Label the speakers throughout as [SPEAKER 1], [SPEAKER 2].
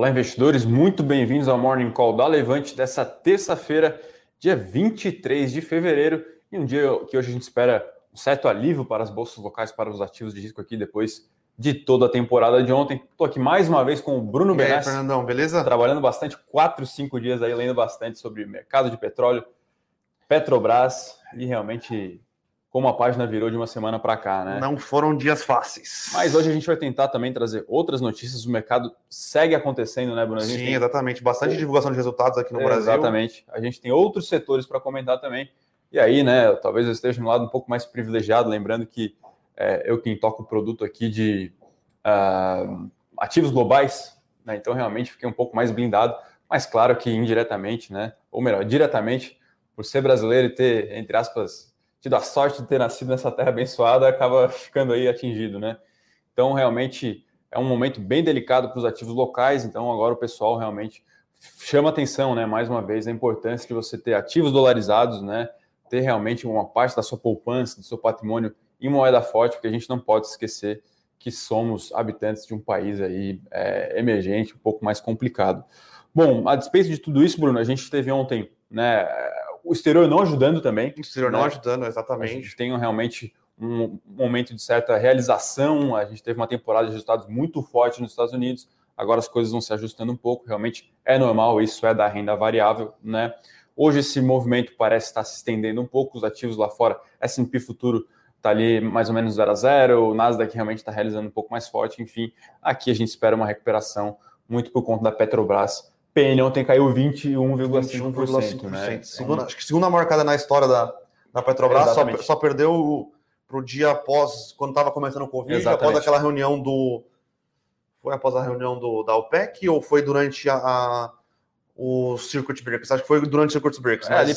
[SPEAKER 1] Olá, investidores, muito bem-vindos ao Morning Call da Levante dessa terça-feira, dia 23 de fevereiro, e um dia que hoje a gente espera um certo alívio para as bolsas locais, para os ativos de risco aqui depois de toda a temporada de ontem. Estou aqui mais uma vez com o Bruno
[SPEAKER 2] Benassi. E aí, Fernandão, beleza?
[SPEAKER 1] Trabalhando bastante, quatro, cinco dias aí, lendo bastante sobre mercado de petróleo, Petrobras e realmente como a página virou de uma semana para cá, né?
[SPEAKER 2] Não foram dias fáceis.
[SPEAKER 1] Mas hoje a gente vai tentar também trazer outras notícias. O mercado segue acontecendo, né, Bruno?
[SPEAKER 2] Sim, tem... exatamente. Bastante divulgação de resultados aqui no é, Brasil.
[SPEAKER 1] Exatamente. A gente tem outros setores para comentar também. E aí, né, talvez eu esteja no lado um pouco mais privilegiado, lembrando que é, eu quem toco o produto aqui de uh, ativos globais, né? Então realmente fiquei um pouco mais blindado. Mas claro que indiretamente, né? Ou melhor, diretamente, por ser brasileiro e ter, entre aspas, tido a sorte de ter nascido nessa terra abençoada, acaba ficando aí atingido, né? Então, realmente, é um momento bem delicado para os ativos locais, então agora o pessoal realmente chama atenção, né, mais uma vez, a importância de você ter ativos dolarizados, né, ter realmente uma parte da sua poupança, do seu patrimônio em moeda forte, porque a gente não pode esquecer que somos habitantes de um país aí é, emergente, um pouco mais complicado. Bom, a despeito de tudo isso, Bruno, a gente teve ontem, né, o exterior não ajudando também.
[SPEAKER 2] O exterior né? não ajudando, exatamente. A
[SPEAKER 1] gente tem realmente um momento de certa realização. A gente teve uma temporada de resultados muito forte nos Estados Unidos. Agora as coisas vão se ajustando um pouco. Realmente é normal, isso é da renda variável, né? Hoje esse movimento parece estar se estendendo um pouco. Os ativos lá fora, S&P futuro está ali mais ou menos 0 a 0, o Nasdaq realmente está realizando um pouco mais forte. Enfim, aqui a gente espera uma recuperação muito por conta da Petrobras PN ontem caiu 21,5%. Né?
[SPEAKER 2] Segunda, acho que segunda marcada na história da, da Petrobras, só, só, perdeu para o dia após, quando estava começando o Covid, Exatamente. após aquela reunião do. Foi após a reunião do, da OPEC ou foi durante a, a o Circuit Breaks? Acho que foi durante o Circuit Breaks. É, ali,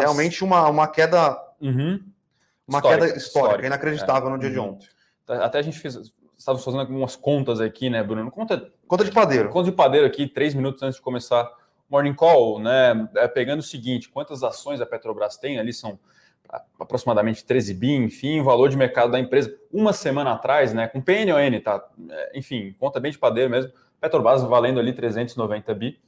[SPEAKER 2] realmente uma, uma queda.
[SPEAKER 1] Uhum.
[SPEAKER 2] Uma histórica, queda histórica, histórica inacreditável é. no dia de uhum. ontem.
[SPEAKER 1] Até a gente fez, estávamos fazendo algumas contas aqui, né, Bruno?
[SPEAKER 2] Conta, conta de padeiro.
[SPEAKER 1] Conta de padeiro aqui, três minutos antes de começar o Morning Call, né? É, pegando o seguinte: quantas ações a Petrobras tem? Ali são aproximadamente 13 bi, enfim, o valor de mercado da empresa uma semana atrás, né, com PNON, tá? É, enfim, conta bem de padeiro mesmo. Petrobras valendo ali 390 bi,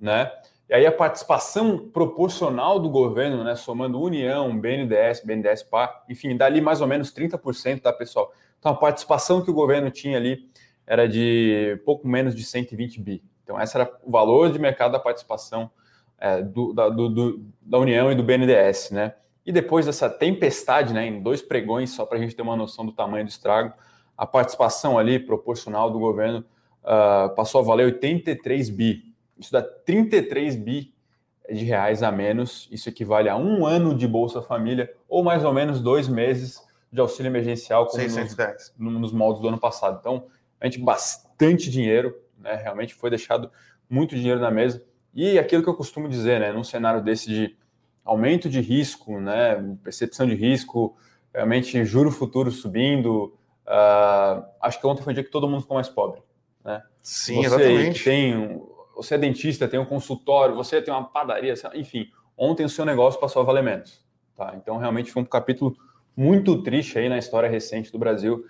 [SPEAKER 1] né? E aí a participação proporcional do governo, né, somando União, BNDES, BNDES PA, enfim, dali mais ou menos 30%, tá, pessoal? Então, a participação que o governo tinha ali era de pouco menos de 120 bi. Então, esse era o valor de mercado da participação é, do, da, do, do, da União e do BNDES, né? E depois dessa tempestade, né, em dois pregões, só para a gente ter uma noção do tamanho do estrago, a participação ali proporcional do governo uh, passou a valer 83 bi. Isso dá 33 bi de reais a menos. Isso equivale a um ano de Bolsa Família, ou mais ou menos dois meses de auxílio emergencial como nos, nos moldes do ano passado. Então, a gente bastante dinheiro, né? Realmente foi deixado muito dinheiro na mesa. E aquilo que eu costumo dizer, né? Num cenário desse de aumento de risco, né? Percepção de risco, realmente juro futuro subindo. Uh, acho que ontem foi um dia que todo mundo ficou mais pobre, né?
[SPEAKER 2] Sim, você exatamente.
[SPEAKER 1] Tem, você é dentista, tem um consultório, você tem uma padaria, enfim. Ontem o seu negócio passou a valer menos, tá? Então realmente foi um capítulo muito triste aí na história recente do Brasil.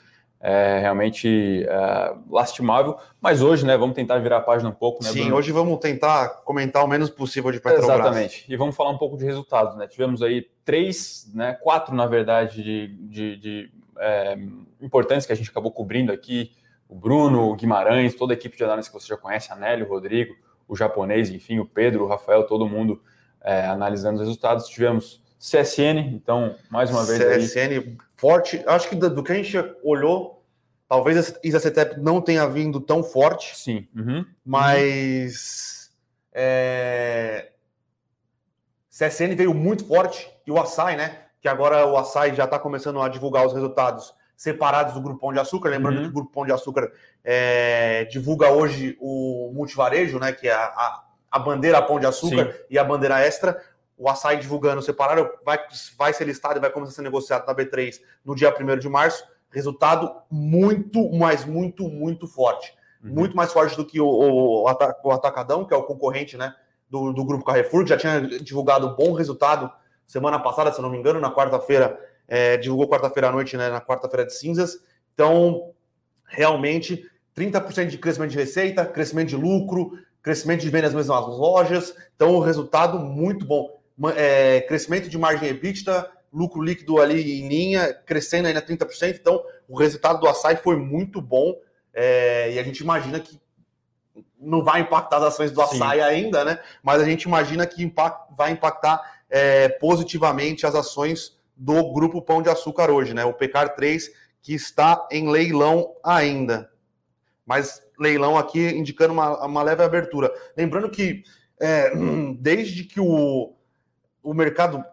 [SPEAKER 1] É realmente é, lastimável, mas hoje, né, vamos tentar virar a página um pouco, né,
[SPEAKER 2] Sim, Bruno? hoje vamos tentar comentar o menos possível de Petrobras.
[SPEAKER 1] Exatamente, e vamos falar um pouco de resultados, né, tivemos aí três, né, quatro, na verdade, de, de, de é, importantes que a gente acabou cobrindo aqui, o Bruno, o Guimarães, toda a equipe de análise que você já conhece, a Nelly, o Rodrigo, o japonês, enfim, o Pedro, o Rafael, todo mundo é, analisando os resultados, tivemos CSN, então, mais uma vez.
[SPEAKER 2] CSN aí. forte. Acho que do, que a gente olhou, talvez a Isacetep não tenha vindo tão forte.
[SPEAKER 1] Sim. Uhum.
[SPEAKER 2] Mas. É... CSN veio muito forte. E o Açaí, né? Que agora o Açaí já está começando a divulgar os resultados separados do Grupo Pão de Açúcar. Lembrando uhum. que o Grupo Pão de Açúcar é, divulga hoje o multivarejo, né? Que é a, a, a bandeira Pão de Açúcar Sim. e a bandeira Extra o açaí divulgando separado, vai, vai ser listado e vai começar a ser negociado na B3 no dia 1 de março. Resultado muito, mas muito, muito forte. Uhum. Muito mais forte do que o, o, o, Atacadão, que é o concorrente né, do, do Grupo Carrefour, que já tinha divulgado bom resultado semana passada, se não me engano, na quarta-feira, é, divulgou quarta-feira à noite, né, na quarta-feira de cinzas. Então, realmente, 30% de crescimento de receita, crescimento de lucro, crescimento de vendas nas mesmas lojas. Então, o resultado muito bom. É, crescimento de margem EBITDA, lucro líquido ali em linha, crescendo ainda 30%. Então, o resultado do açaí foi muito bom. É, e a gente imagina que não vai impactar as ações do açaí Sim. ainda, né? Mas a gente imagina que impact, vai impactar é, positivamente as ações do Grupo Pão de Açúcar hoje, né? O PECAR 3, que está em leilão ainda. Mas leilão aqui indicando uma, uma leve abertura. Lembrando que é, desde que o, o mercado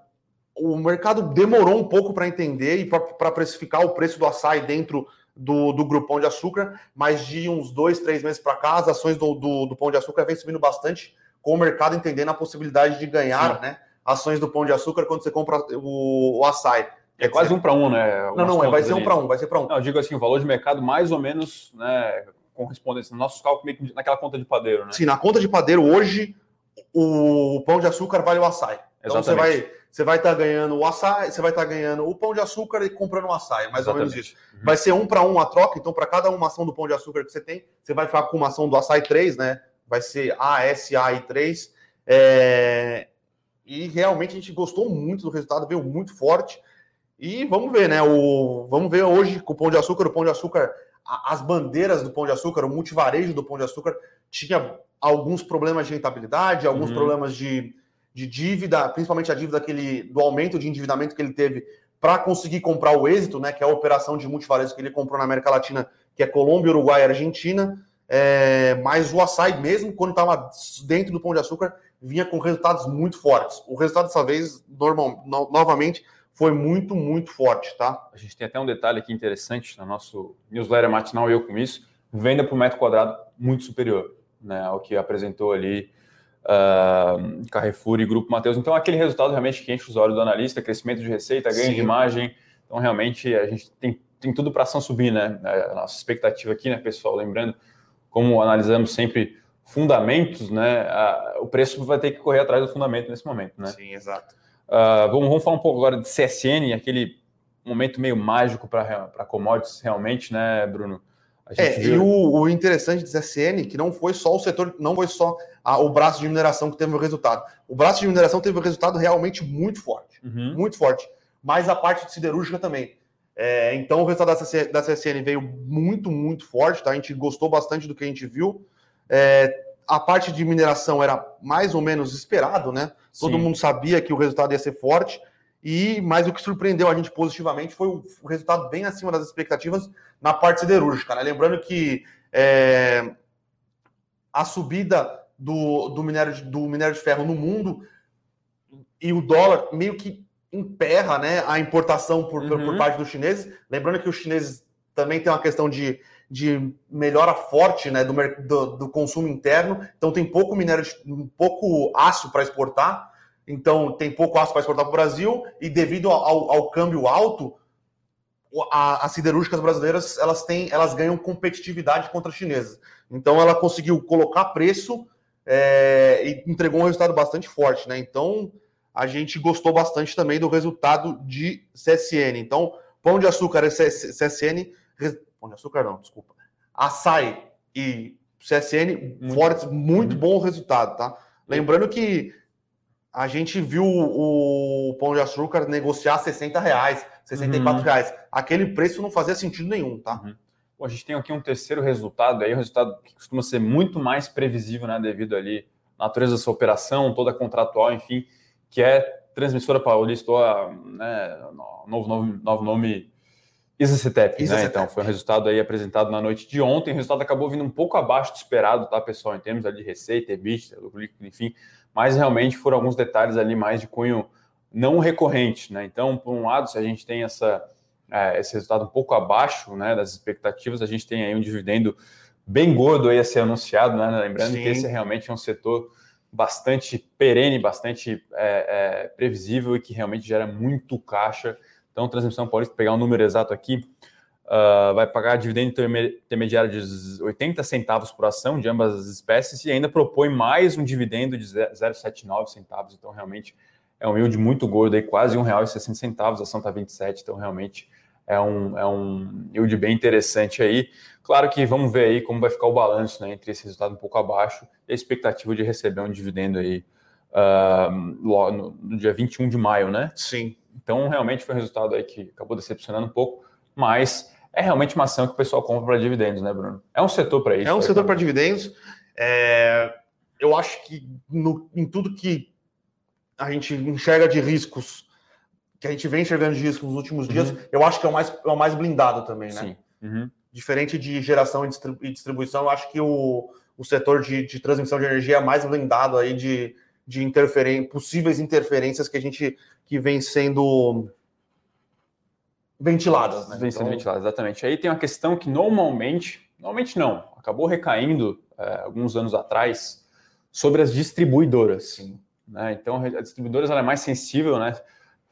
[SPEAKER 2] o mercado demorou um pouco para entender e para precificar o preço do açaí dentro do, do grupão de açúcar, mas de uns dois, três meses para cá, as ações do, do, do, pão de açúcar vem subindo bastante, com o mercado entendendo a possibilidade de ganhar né, ações do pão de açúcar quando você compra o, o açaí.
[SPEAKER 1] É quase um para um, né?
[SPEAKER 2] Não, não, vai ser um para um, vai ser para um.
[SPEAKER 1] Não, eu digo assim, o valor de mercado mais ou menos, né, correspondência no nosso cálculo, naquela conta de padeiro, né?
[SPEAKER 2] Sim, na conta de padeiro, hoje, o pão de açúcar vale o açaí. Então Exatamente. você vai você vai estar tá ganhando o açaí, você vai estar tá ganhando o pão de açúcar e comprando o açaí, mais Exatamente. ou menos isso. Uhum. Vai ser um para um a troca, então para cada uma ação do pão de açúcar que você tem, você vai ficar com uma ação do açaí 3, né? Vai ser A, S, A e 3. É... E realmente a gente gostou muito do resultado, veio muito forte. E vamos ver, né? O... Vamos ver hoje com o pão de açúcar, o pão de açúcar, as bandeiras do pão de açúcar, o multivarejo do pão de açúcar tinha alguns problemas de rentabilidade, alguns uhum. problemas de de dívida, principalmente a dívida que ele, do aumento de endividamento que ele teve para conseguir comprar o êxito, né, que é a operação de multivarejo que ele comprou na América Latina, que é Colômbia, Uruguai e Argentina. É, mas o açaí, mesmo quando estava dentro do Pão de Açúcar, vinha com resultados muito fortes. O resultado dessa vez, normal, no, novamente, foi muito, muito forte, tá?
[SPEAKER 1] A gente tem até um detalhe aqui interessante no nosso newsletter matinal, eu com isso, venda por metro quadrado muito superior, né, ao que apresentou ali uh, Carrefour e Grupo Mateus. Então, aquele resultado realmente que enche os olhos do analista, crescimento de receita, ganho Sim. de imagem. Então, realmente, a gente tem, tem tudo para ação subir, né? É, a nossa expectativa aqui, né, pessoal? Lembrando, como analisamos sempre fundamentos, né? o preço vai ter que correr atrás do fundamento nesse momento, né?
[SPEAKER 2] Sim, exato.
[SPEAKER 1] Uh, vamos, vamos falar um pouco agora de CSN, aquele momento meio mágico para commodities, realmente, né, Bruno?
[SPEAKER 2] É, viu... e o, o, interessante do CSN que não foi só o setor, não foi só a, o braço de mineração que teve o resultado. O braço de mineração teve um resultado realmente muito forte, uhum. muito forte. Mas a parte de siderúrgica também. É, então o resultado da, CSN veio muito, muito forte, tá? A gente gostou bastante do que a gente viu. É, a parte de mineração era mais ou menos esperado, né? Sim. Todo mundo sabia que o resultado ia ser forte. E mas o que surpreendeu a gente positivamente foi o, o resultado bem acima das expectativas na parte siderúrgica. Né? Lembrando que é, a subida do, do, minério de, do minério de ferro no mundo e o dólar meio que emperra né, a importação por, uhum. por parte dos chineses. Lembrando que os chineses também têm uma questão de, de melhora forte né, do, do, do consumo interno, então tem pouco minério, de, pouco aço para exportar. Então, tem pouco aço para exportar para o Brasil e devido ao, ao câmbio alto, a, as siderúrgicas brasileiras elas têm, elas ganham competitividade contra as chinesas. Então, ela conseguiu colocar preço é, e entregou um resultado bastante forte, né? Então, a gente gostou bastante também do resultado de CSN. Então, pão de açúcar é CSN, pão de açúcar não, desculpa, açaí e CSN muito, fortes, muito uhum. bom resultado, tá? Lembrando que a gente viu o, Pão de Açúcar negociar 60 reais, 64 uhum. reais. Aquele preço não fazia sentido nenhum, tá? Uhum.
[SPEAKER 1] Bom, a gente tem aqui um terceiro resultado aí, um resultado que costuma ser muito mais previsível, né, devido ali à natureza dessa operação, toda contratual, enfim, que é Transmissora Paulista, né, novo nome, novo nome Isacetep, né? Então, foi um resultado aí apresentado na noite de ontem. O resultado acabou vindo um pouco abaixo do esperado, tá, pessoal? Em termos ali de receita, EBITDA, lucro líquido, enfim mas realmente foram alguns detalhes ali mais de cunho não recorrente, né? Então, por um lado, se a gente tem essa, é, esse resultado um pouco abaixo né, das expectativas, a gente tem aí um dividendo bem gordo aí a ser anunciado, né? Lembrando Sim. que esse realmente é um setor bastante perene, bastante é, é, previsível e que realmente gera muito caixa. Então, Transmissão Paulista, pegar um número exato aqui, uh, vai pagar dividendo intermediário de 80 centavos por ação de ambas as espécies e ainda propõe mais um dividendo de 0,79 centavos. Então, realmente é um yield muito gordo, aí, quase R$ 1,60, a ação está 27, então realmente é um, é um yield bem interessante aí. Claro que vamos ver aí como vai ficar o balanço né, entre esse resultado um pouco abaixo e a expectativa de receber um dividendo aí uh, no, no, dia 21 de maio, né?
[SPEAKER 2] Sim.
[SPEAKER 1] Então, realmente foi um resultado aí que acabou decepcionando um pouco, mas é realmente uma ação que o pessoal compra para dividendos, né, Bruno? É um setor para isso.
[SPEAKER 2] É um setor para dividendos. É... Eu acho que no, em tudo que a gente enxerga de riscos, que a gente vem enxergando de riscos nos últimos uhum. dias, eu acho que é o mais, é o mais blindado também, né? Sim. Uhum. Diferente de geração e distribuição, eu acho que o, o setor de, de transmissão de energia é mais blindado aí de, de interferen possíveis interferências que a gente que vem sendo ventiladas, né?
[SPEAKER 1] Vem sendo então... ventiladas, exatamente. Aí tem uma questão que normalmente, normalmente não, acabou recaindo é, alguns anos atrás sobre as distribuidoras. Né? Então, a distribuidora ela é mais sensível, né?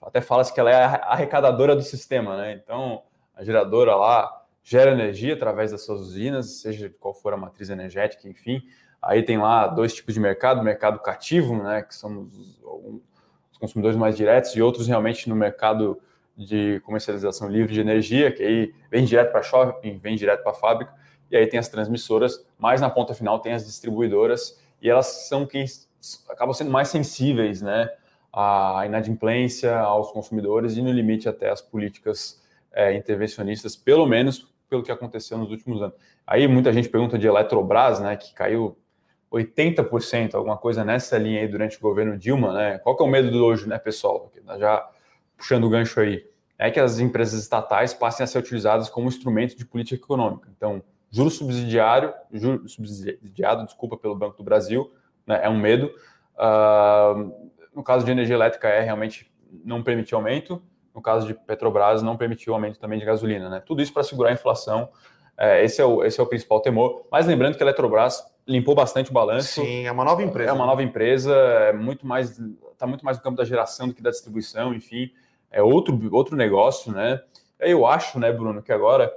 [SPEAKER 1] Até fala-se que ela é a arrecadadora do sistema, né? Então, a geradora lá gera energia através das suas usinas, seja qual for a matriz energética, enfim. Aí tem lá dois tipos de mercado, mercado cativo, né, que são os consumidores mais diretos, e outros realmente no mercado de comercialização livre de energia, que aí vem direto para shopping, vem direto para a fábrica, e aí tem as transmissoras, mas na ponta final tem as distribuidoras, e elas são quem acabam sendo mais sensíveis, né, à inadimplência, aos consumidores e no limite até as políticas é, intervencionistas, pelo menos pelo que aconteceu nos últimos anos. Aí muita gente pergunta de Eletrobras, né, que caiu 80%, alguma coisa nessa linha aí durante o governo Dilma, né? Qual que é o medo do hoje, né, pessoal? Já puxando o gancho aí, é que as empresas estatais passem a ser utilizadas como instrumento de política econômica. Então, juro subsidiário, juro subsidiado, desculpa, pelo Banco do Brasil, né, é um medo. Uh, no caso de energia elétrica, é realmente não permitir aumento. No caso de Petrobras, não permitiu aumento também de gasolina. Né? Tudo isso para segurar a inflação. É, esse, é o, esse é o principal temor. Mas lembrando que a Eletrobras limpou bastante o balanço.
[SPEAKER 2] Sim, é uma nova empresa.
[SPEAKER 1] É uma nova empresa, é muito mais está muito mais no campo da geração do que da distribuição, enfim, é outro, outro negócio, né? Eu acho, né, Bruno, que agora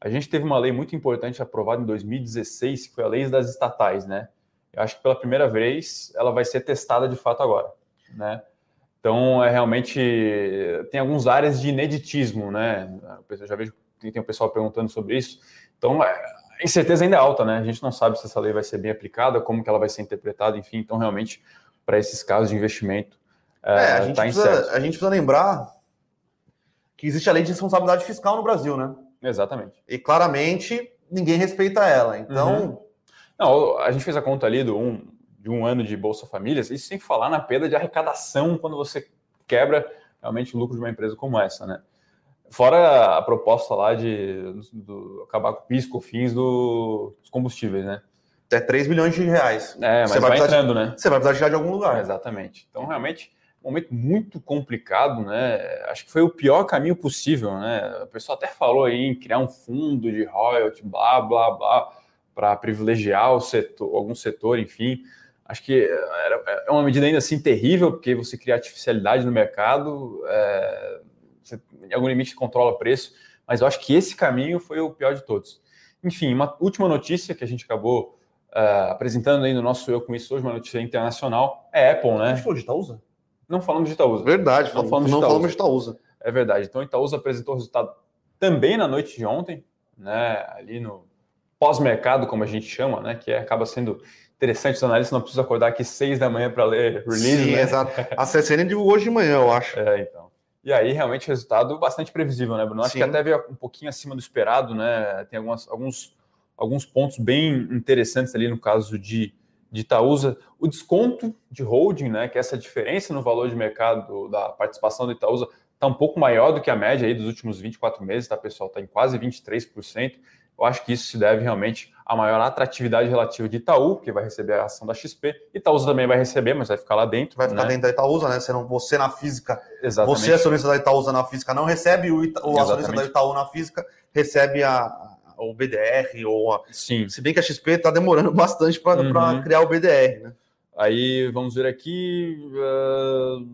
[SPEAKER 1] a gente teve uma lei muito importante aprovada em 2016, que foi a lei das estatais, né? Eu acho que pela primeira vez ela vai ser testada de fato agora, né? Então, é realmente tem alguns áreas de ineditismo, né? Eu já vejo que tem o pessoal perguntando sobre isso. Então, é, a incerteza ainda é alta, né? A gente não sabe se essa lei vai ser bem aplicada, como que ela vai ser interpretada, enfim. Então, realmente, para esses casos de investimento,
[SPEAKER 2] é, a, gente tá precisa, a gente precisa lembrar que existe a lei de responsabilidade fiscal no Brasil, né?
[SPEAKER 1] Exatamente.
[SPEAKER 2] E claramente ninguém respeita ela. Então. Uhum.
[SPEAKER 1] Não, a gente fez a conta ali do um, de um ano de Bolsa Famílias, isso sem falar na perda de arrecadação quando você quebra realmente o lucro de uma empresa como essa, né? Fora a proposta lá de do, acabar com o PIS, fins do, dos combustíveis, né?
[SPEAKER 2] Até 3 bilhões de reais.
[SPEAKER 1] É, mas você vai, vai entrando,
[SPEAKER 2] de,
[SPEAKER 1] né?
[SPEAKER 2] Você vai precisar tirar de algum lugar.
[SPEAKER 1] Exatamente. Então, realmente, momento muito complicado, né? Acho que foi o pior caminho possível, né? O pessoal até falou aí em criar um fundo de royalty, blá, blá, blá, para privilegiar o setor, algum setor, enfim. Acho que era, é uma medida ainda assim terrível, porque você cria artificialidade no mercado, é, você, em algum limite controla preço, mas eu acho que esse caminho foi o pior de todos. Enfim, uma última notícia que a gente acabou uh, apresentando aí no nosso Eu Com Isso Hoje, uma notícia internacional, é Apple, né? A
[SPEAKER 2] gente falou de Itaúsa?
[SPEAKER 1] Não falamos de Itaúsa.
[SPEAKER 2] Verdade, não falamos, não de, Itaúsa. falamos de Itaúsa.
[SPEAKER 1] É verdade. Então, Itaúsa apresentou resultado também na noite de ontem, né? Ali no pós-mercado, como a gente chama, né? Que é, acaba sendo interessante, os analistas não precisam acordar aqui seis da manhã para ler release. Sim,
[SPEAKER 2] né? exato. A CCN de hoje de manhã, eu acho.
[SPEAKER 1] É, então. E aí, realmente, resultado bastante previsível, né, Bruno? Acho Sim. que até veio um pouquinho acima do esperado, né? Tem algumas, alguns, alguns pontos bem interessantes ali no caso de, de Itaúsa. O desconto de holding, né? Que é essa diferença no valor de mercado da participação do Itaúsa está um pouco maior do que a média aí dos últimos 24 meses, tá, pessoal? Está em quase 23%. Eu acho que isso se deve realmente à maior atratividade relativa de Itaú, que vai receber a ação da XP. Itaúsa também vai receber, mas vai ficar lá dentro.
[SPEAKER 2] Vai ficar né? dentro da Itaúsa, né? Você, não, você na física, Exatamente. você acionista da Itaúsa na física não recebe, o, Ita, o acionista da Itaú na física recebe a, o BDR ou a...
[SPEAKER 1] Sim.
[SPEAKER 2] Se bem que a XP está demorando bastante para uhum. criar o BDR, né?
[SPEAKER 1] Aí vamos ver aqui. Uh,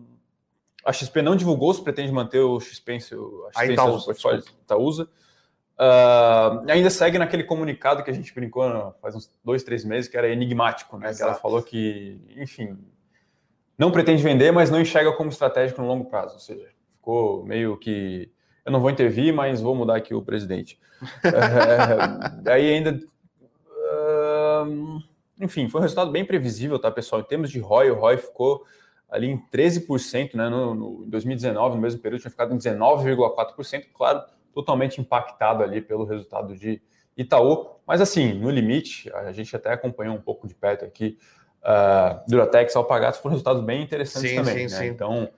[SPEAKER 1] a XP não divulgou se pretende manter o XP, o,
[SPEAKER 2] a, XP a Itaúsa,
[SPEAKER 1] Itaúsa. Uh, ainda segue naquele comunicado que a gente brincou faz uns dois, três meses, que era enigmático, né? Que ela falou que, enfim, não pretende vender, mas não enxerga como estratégico no longo prazo. Ou seja, ficou meio que Eu não vou intervir, mas vou mudar aqui o presidente. é, aí ainda. Uh, enfim, foi um resultado bem previsível, tá, pessoal? Em termos de ROI, o ROI ficou ali em 13%, né? No, no, em 2019, no mesmo período, tinha ficado em 19,4%, claro, totalmente impactado ali pelo resultado de Itaú. Mas assim, no limite, a gente até acompanhou um pouco de perto aqui. Uh, Duratex, Alpagatos foram resultados bem interessantes sim, também. Sim, né? sim. Então,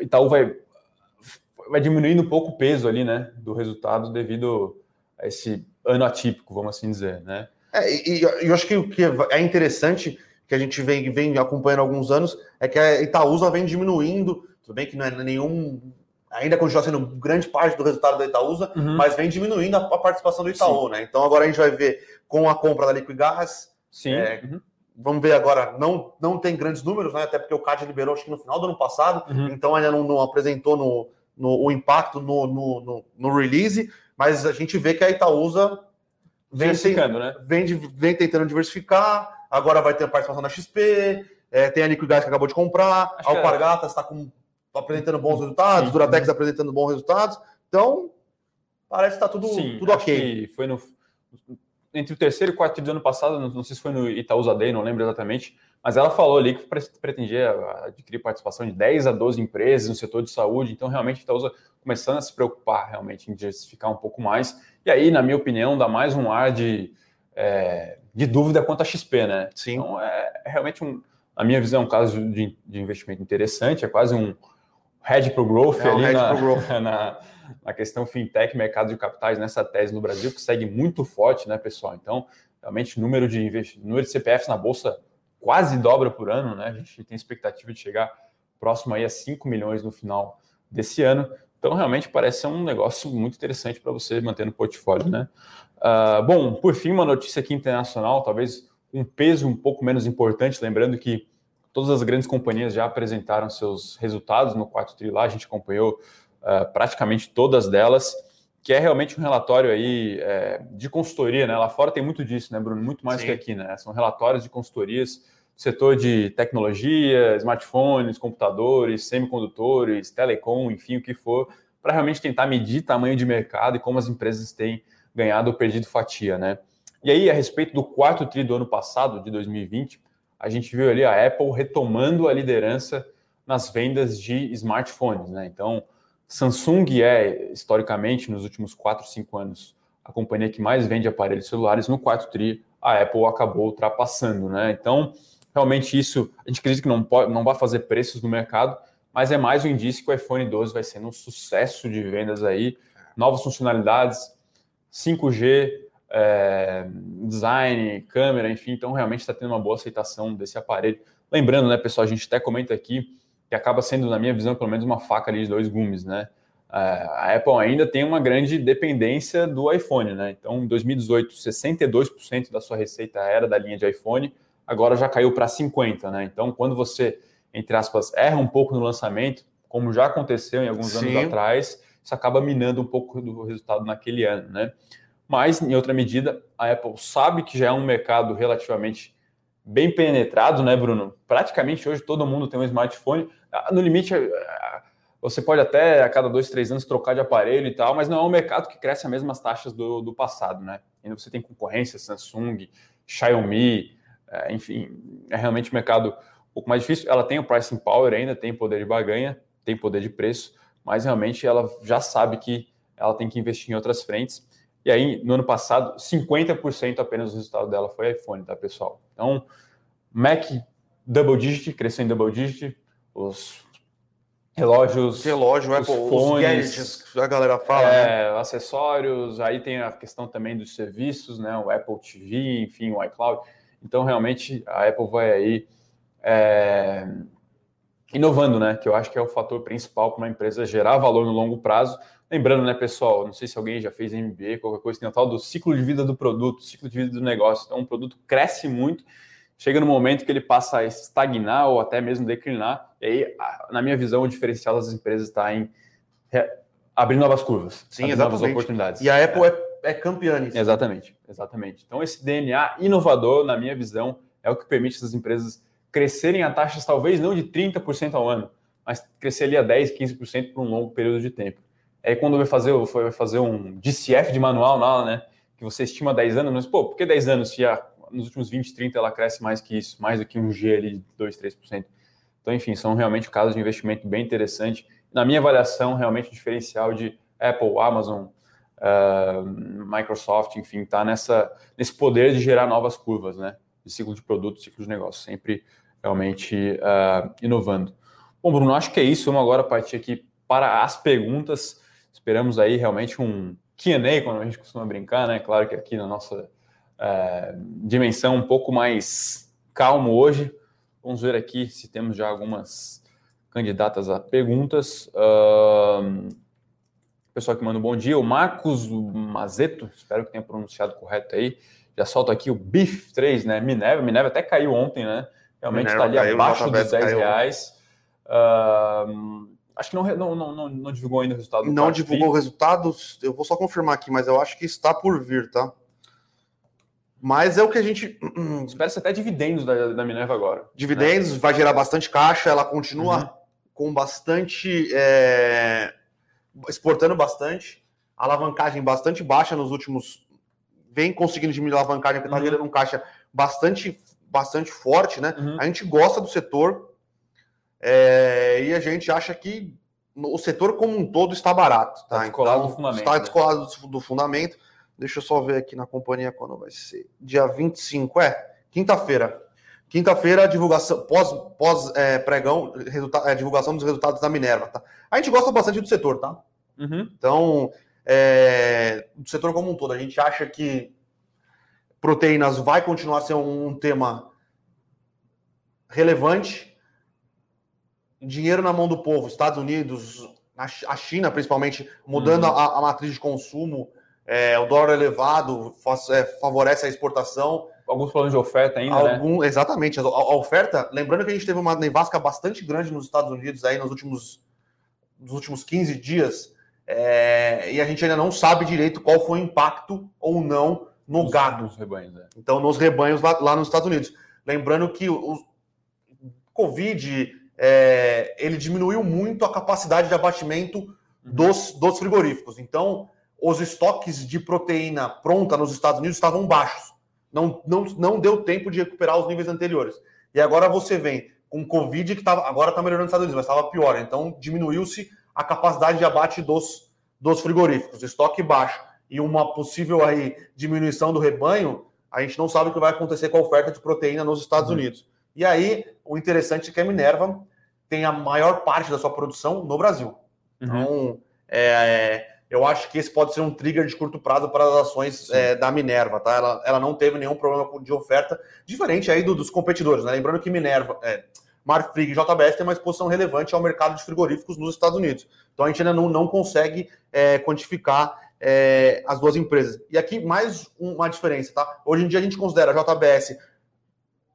[SPEAKER 1] Itaú vai, vai diminuindo um pouco o peso ali, né, do resultado devido a esse ano atípico, vamos assim dizer, né?
[SPEAKER 2] É, e, eu acho que o que é interessante que a gente vem, vem acompanhando há alguns anos é que a Itaúsa vem diminuindo, tudo bem que não é nenhum ainda continua sendo grande parte do resultado da Itaúsa, uhum. mas vem diminuindo a, a participação do Itaú, Sim. né? Então agora a gente vai ver com a compra da Liquigás. Sim. É, uhum. Vamos ver agora, não, não tem grandes números, né? Até porque o CAD liberou acho que no final do ano passado, uhum. então ainda não, não apresentou no, no, o impacto no, no, no, release, mas a gente vê que a Itaúsa vem, tem, né? vem, vem tentando diversificar, agora vai ter a participação da XP, é, tem a Liquigás que acabou de comprar, acho a Alpargatas está apresentando bons resultados, Sim. Duratex apresentando bons resultados. Então, parece que está tudo, Sim, tudo ok.
[SPEAKER 1] foi no, entre o terceiro e o quarto do ano passado, não sei se foi no Itaúsa Day, não lembro exatamente, mas ela falou ali que pretendia adquirir participação de 10 a 12 empresas no setor de saúde, então realmente Itaúsa começando a se preocupar realmente em diversificar um pouco mais, e aí, na minha opinião, dá mais um ar de, é, de dúvida quanto à XP, né? Sim. Então, é, é realmente, um, na minha visão, um caso de, de investimento interessante, é quase um, hedge para o growth é, ali na, growth. na, na, questão fintech, mercado de capitais, nessa tese no Brasil, que segue muito forte, né, pessoal? Então, realmente, número de, número de CPFs na Bolsa quase dobra por ano, né? A gente tem expectativa de chegar próximo aí a 5 milhões no final desse ano. Então, realmente parece ser um negócio muito interessante para você manter no portfólio, né? Uh, bom, por fim, uma notícia aqui internacional, talvez um peso um pouco menos importante, lembrando que Todas as grandes companhias já apresentaram seus resultados no quarto tri lá, a gente acompanhou uh, praticamente todas delas, que é realmente um relatório aí é, de consultoria, né? Lá fora tem muito disso, né, Bruno? Muito mais Sim. que aqui, né? São relatórios de consultorias setor de tecnologia, smartphones, computadores, semicondutores, telecom, enfim, o que for, para realmente tentar medir tamanho de mercado e como as empresas têm ganhado ou perdido fatia, né? E aí, a respeito do quarto tri do ano passado, de 2020, a gente viu ali a Apple retomando a liderança nas vendas de smartphones, né? Então, Samsung é, historicamente, nos últimos 4, 5 anos, a companhia que mais vende aparelhos celulares. No quarto TRI, a Apple acabou ultrapassando, né? Então, realmente isso, a gente acredita que não, pode, não vai fazer preços no mercado, mas é mais um indício que o iPhone 12 vai ser um sucesso de vendas aí, novas funcionalidades, 5G, é, design, câmera, enfim, então realmente está tendo uma boa aceitação desse aparelho. Lembrando, né, pessoal, a gente até comenta aqui que acaba sendo, na minha visão, pelo menos uma faca ali de dois gumes, né? É, a Apple ainda tem uma grande dependência do iPhone, né? Então, em 2018, 62% da sua receita era da linha de iPhone, agora já caiu para 50%, né? Então, quando você, entre aspas, erra um pouco no lançamento, como já aconteceu em alguns Sim. anos atrás, isso acaba minando um pouco do resultado naquele ano, né? mas, em outra medida, a Apple sabe que já é um mercado relativamente bem penetrado, né, Bruno? Praticamente hoje todo mundo tem um smartphone. Ah, no limite, ah, você pode até a cada dois, três anos trocar de aparelho e tal, mas não é um mercado que cresce as mesmas taxas do, do passado, né? Ainda você tem concorrência, Samsung, Xiaomi, é, enfim, é realmente um mercado um pouco mais difícil. Ela tem o pricing power ainda, tem poder de barganha, tem poder de preço, mas realmente ela já sabe que ela tem que investir em outras frentes. E aí, no ano passado, 50% apenas do resultado dela foi iPhone, tá, pessoal? Então, Mac double digit, cresceu em double digit, os relógios,
[SPEAKER 2] relógio, os Apple, fones, os gadgets, a galera fala,
[SPEAKER 1] é, né? acessórios, aí tem a questão também dos serviços, né, o Apple TV, enfim, o iCloud. Então, realmente, a Apple vai aí é, inovando, né, que eu acho que é o fator principal para uma empresa gerar valor no longo prazo, Lembrando, né, pessoal, não sei se alguém já fez MBA, qualquer coisa, tem o tal do ciclo de vida do produto, ciclo de vida do negócio. Então, um produto cresce muito, chega no momento que ele passa a estagnar ou até mesmo declinar. E aí, na minha visão, o diferencial das empresas está em abrir novas curvas,
[SPEAKER 2] Sim, exatamente. novas oportunidades. E a Apple é, é, é campeã nisso.
[SPEAKER 1] Exatamente, exatamente. Então, esse DNA inovador, na minha visão, é o que permite essas empresas crescerem a taxas talvez não de 30% ao ano, mas crescer ali a 10, 15% por um longo período de tempo. Aí quando vai fazer, vai fazer um DCF de manual lá, né? Que você estima 10 anos, mas pô, por que 10 anos se a, nos últimos 20, 30 ela cresce mais que isso, mais do que um G ali de 2, 3%? Então, enfim, são realmente casos de investimento bem interessante. Na minha avaliação, realmente o diferencial de Apple, Amazon, uh, Microsoft, enfim, está nesse poder de gerar novas curvas, né? De ciclo de produto, ciclo de negócio, sempre realmente uh, inovando. Bom, Bruno, acho que é isso. Vamos agora partir aqui para as perguntas. Esperamos aí realmente um Q&A, quando a gente costuma brincar, né? Claro que aqui na nossa uh, dimensão um pouco mais calmo hoje. Vamos ver aqui se temos já algumas candidatas a perguntas. Uh, pessoal que manda um bom dia, o Marcos Mazeto, espero que tenha pronunciado correto aí. Já solta aqui o BIF 3, né? Minerva, Minerva até caiu ontem, né? Realmente está ali caiu, abaixo dos 10 caiu. reais. Uh, acho que não, não, não, não, divulgou ainda o resultado.
[SPEAKER 2] Não divulgou o resultado. Eu vou só confirmar aqui, mas eu acho que está por vir, tá? Mas é o que a gente.
[SPEAKER 1] Espera-se até dividendos da, da Minerva agora.
[SPEAKER 2] Dividendos, né? vai gerar bastante caixa, ela continua uhum. com bastante. É... exportando bastante, alavancagem bastante baixa nos últimos. Vem conseguindo diminuir a alavancagem, porque está gerando um caixa bastante, bastante forte, né? Uhum. A gente gosta do setor, é, e a gente acha que o setor como um todo está barato. Tá? Está
[SPEAKER 1] descolado então, do fundamento.
[SPEAKER 2] Está né? descolado do, do, fundamento. Deixa eu só ver aqui na companhia quando vai ser. Dia 25, é, quinta-feira. Quinta-feira, divulgação, pós, pós é, pregão, resulta, é, divulgação dos resultados da Minerva. Tá? A gente gosta bastante do setor, tá? Uhum. Então, é, do setor como um todo, a gente acha que proteínas vai continuar um, um tema relevante dinheiro na mão do povo, Estados Unidos, a China principalmente, mudando uhum. a, a, matriz de consumo, é, o dólar elevado faz, é, favorece a exportação.
[SPEAKER 1] Alguns planos de oferta ainda,
[SPEAKER 2] né? Algum, né? Exatamente. A, a, oferta, lembrando que a gente teve uma nevasca bastante grande nos Estados Unidos aí nos últimos, nos últimos 15 dias, é, e a gente ainda não sabe direito qual foi o impacto ou não no nos, gado. Nos
[SPEAKER 1] rebanhos, né?
[SPEAKER 2] Então, nos rebanhos lá, lá nos Estados Unidos. Lembrando que o Covid, é, ele diminuiu muito a capacidade de abatimento uhum. dos, dos frigoríficos. Então, os estoques de proteína pronta nos Estados Unidos estavam baixos. Não, não, não deu tempo de recuperar os níveis anteriores. E agora você vem com Covid que tava, agora está melhorando nos Estados Unidos, mas estava pior. Então, diminuiu-se a capacidade de abate dos, dos frigoríficos, estoque baixo e uma possível aí diminuição do rebanho, a gente não sabe o que vai acontecer com a oferta de proteína nos Estados uhum. Unidos. E aí, o interessante é que a Minerva tem a maior parte da sua produção no Brasil. Uhum. Então, é, eu acho que esse pode ser um trigger de curto prazo para as ações é, da Minerva, tá? Ela, ela não teve nenhum problema de oferta, diferente aí do, dos competidores, né? Lembrando que Minerva, é, Marfrig e JBS tem uma exposição relevante ao mercado de frigoríficos nos Estados Unidos. Então a gente ainda não, não consegue é, quantificar é, as duas empresas. E aqui mais uma diferença, tá? Hoje em dia a gente considera a JBS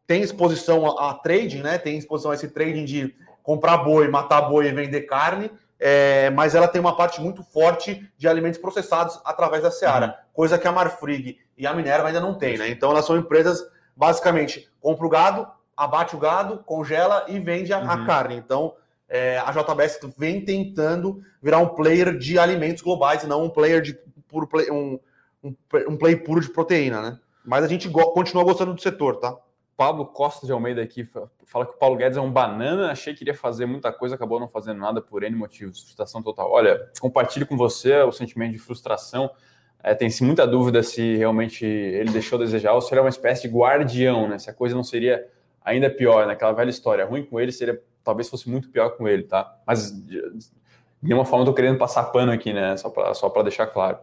[SPEAKER 2] tem exposição a, a trading, né? Tem exposição a esse trading de comprar boi, matar boi e vender carne, é, mas ela tem uma parte muito forte de alimentos processados através da Seara, uhum. coisa que a Marfrig e a Minerva ainda não tem, né? Então elas são empresas, basicamente, compra o gado, abate o gado, congela e vende a, uhum. a carne. Então é, a JBS vem tentando virar um player de alimentos globais e não um player de puro play, um, um, um play puro de proteína, né? Mas a gente go continua gostando do setor, tá?
[SPEAKER 1] Pablo Costa de Almeida aqui fala que o Paulo Guedes é um banana, achei que iria fazer muita coisa, acabou não fazendo nada por N motivos, frustração total. Olha, compartilho com você o sentimento de frustração. É, Tem-se muita dúvida se realmente ele deixou a desejar ou se ele é uma espécie de guardião, né? Se a coisa não seria ainda pior, naquela né? velha história. Ruim com ele seria, talvez fosse muito pior com ele, tá? Mas de nenhuma forma eu tô querendo passar pano aqui, né? Só para só deixar claro.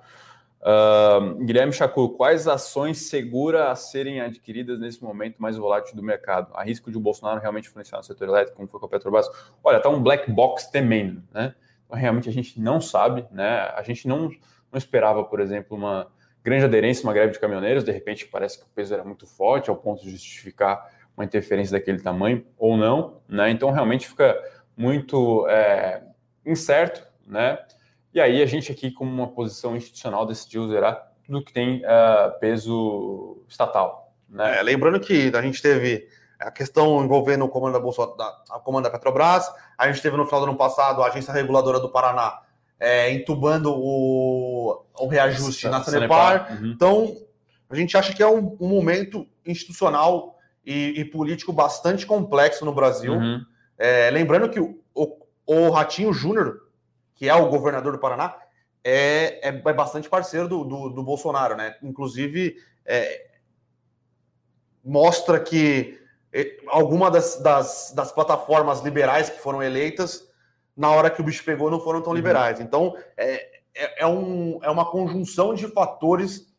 [SPEAKER 1] Uh, Guilherme Chacur, quais ações segura a serem adquiridas nesse momento mais volátil do mercado? Há risco de o Bolsonaro realmente influenciar no setor elétrico, como foi com a Petrobras? Olha, está um black box temendo, né? Então, realmente a gente não sabe, né? A gente não, não esperava, por exemplo, uma grande aderência, uma greve de caminhoneiros, de repente parece que o peso era muito forte ao ponto de justificar uma interferência daquele tamanho ou não, né? Então realmente fica muito é, incerto, né? E aí a gente aqui, como uma posição institucional, decidiu zerar tudo que tem uh, peso estatal. Né?
[SPEAKER 2] É, lembrando que a gente teve a questão envolvendo o comando da Bolsa, da, a comando da Petrobras, a gente teve no final do ano passado a agência reguladora do Paraná é, entubando o, o reajuste na Sanepar. Uhum. Então, a gente acha que é um, um momento institucional e, e, político bastante complexo no Brasil. Uhum. É, lembrando que o, o, o Ratinho Júnior, que é o governador do Paraná, é, é, é bastante parceiro do, do, do, Bolsonaro, né? Inclusive, é, mostra que é, alguma das, das, das, plataformas liberais que foram eleitas, na hora que o bicho pegou, não foram tão uhum. liberais. Então, é, é, é, um, é uma conjunção de fatores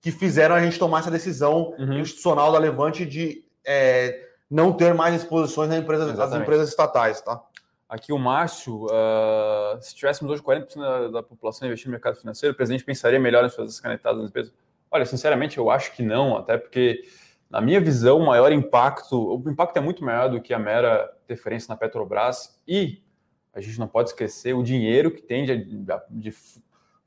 [SPEAKER 2] que fizeram a gente tomar essa decisão uhum. institucional da Levante de é, não ter mais exposições nas empresas, nas empresas estatais, tá?
[SPEAKER 1] Aqui o Márcio, uh, se tivéssemos hoje 40% da, da população investindo no mercado financeiro, o presidente pensaria melhor em fazer as canetadas nas empresas? Olha, sinceramente, eu acho que não, até porque, na minha visão, o maior impacto, o impacto é muito maior do que a mera deferência na Petrobras e a gente não pode esquecer o dinheiro que tem de, de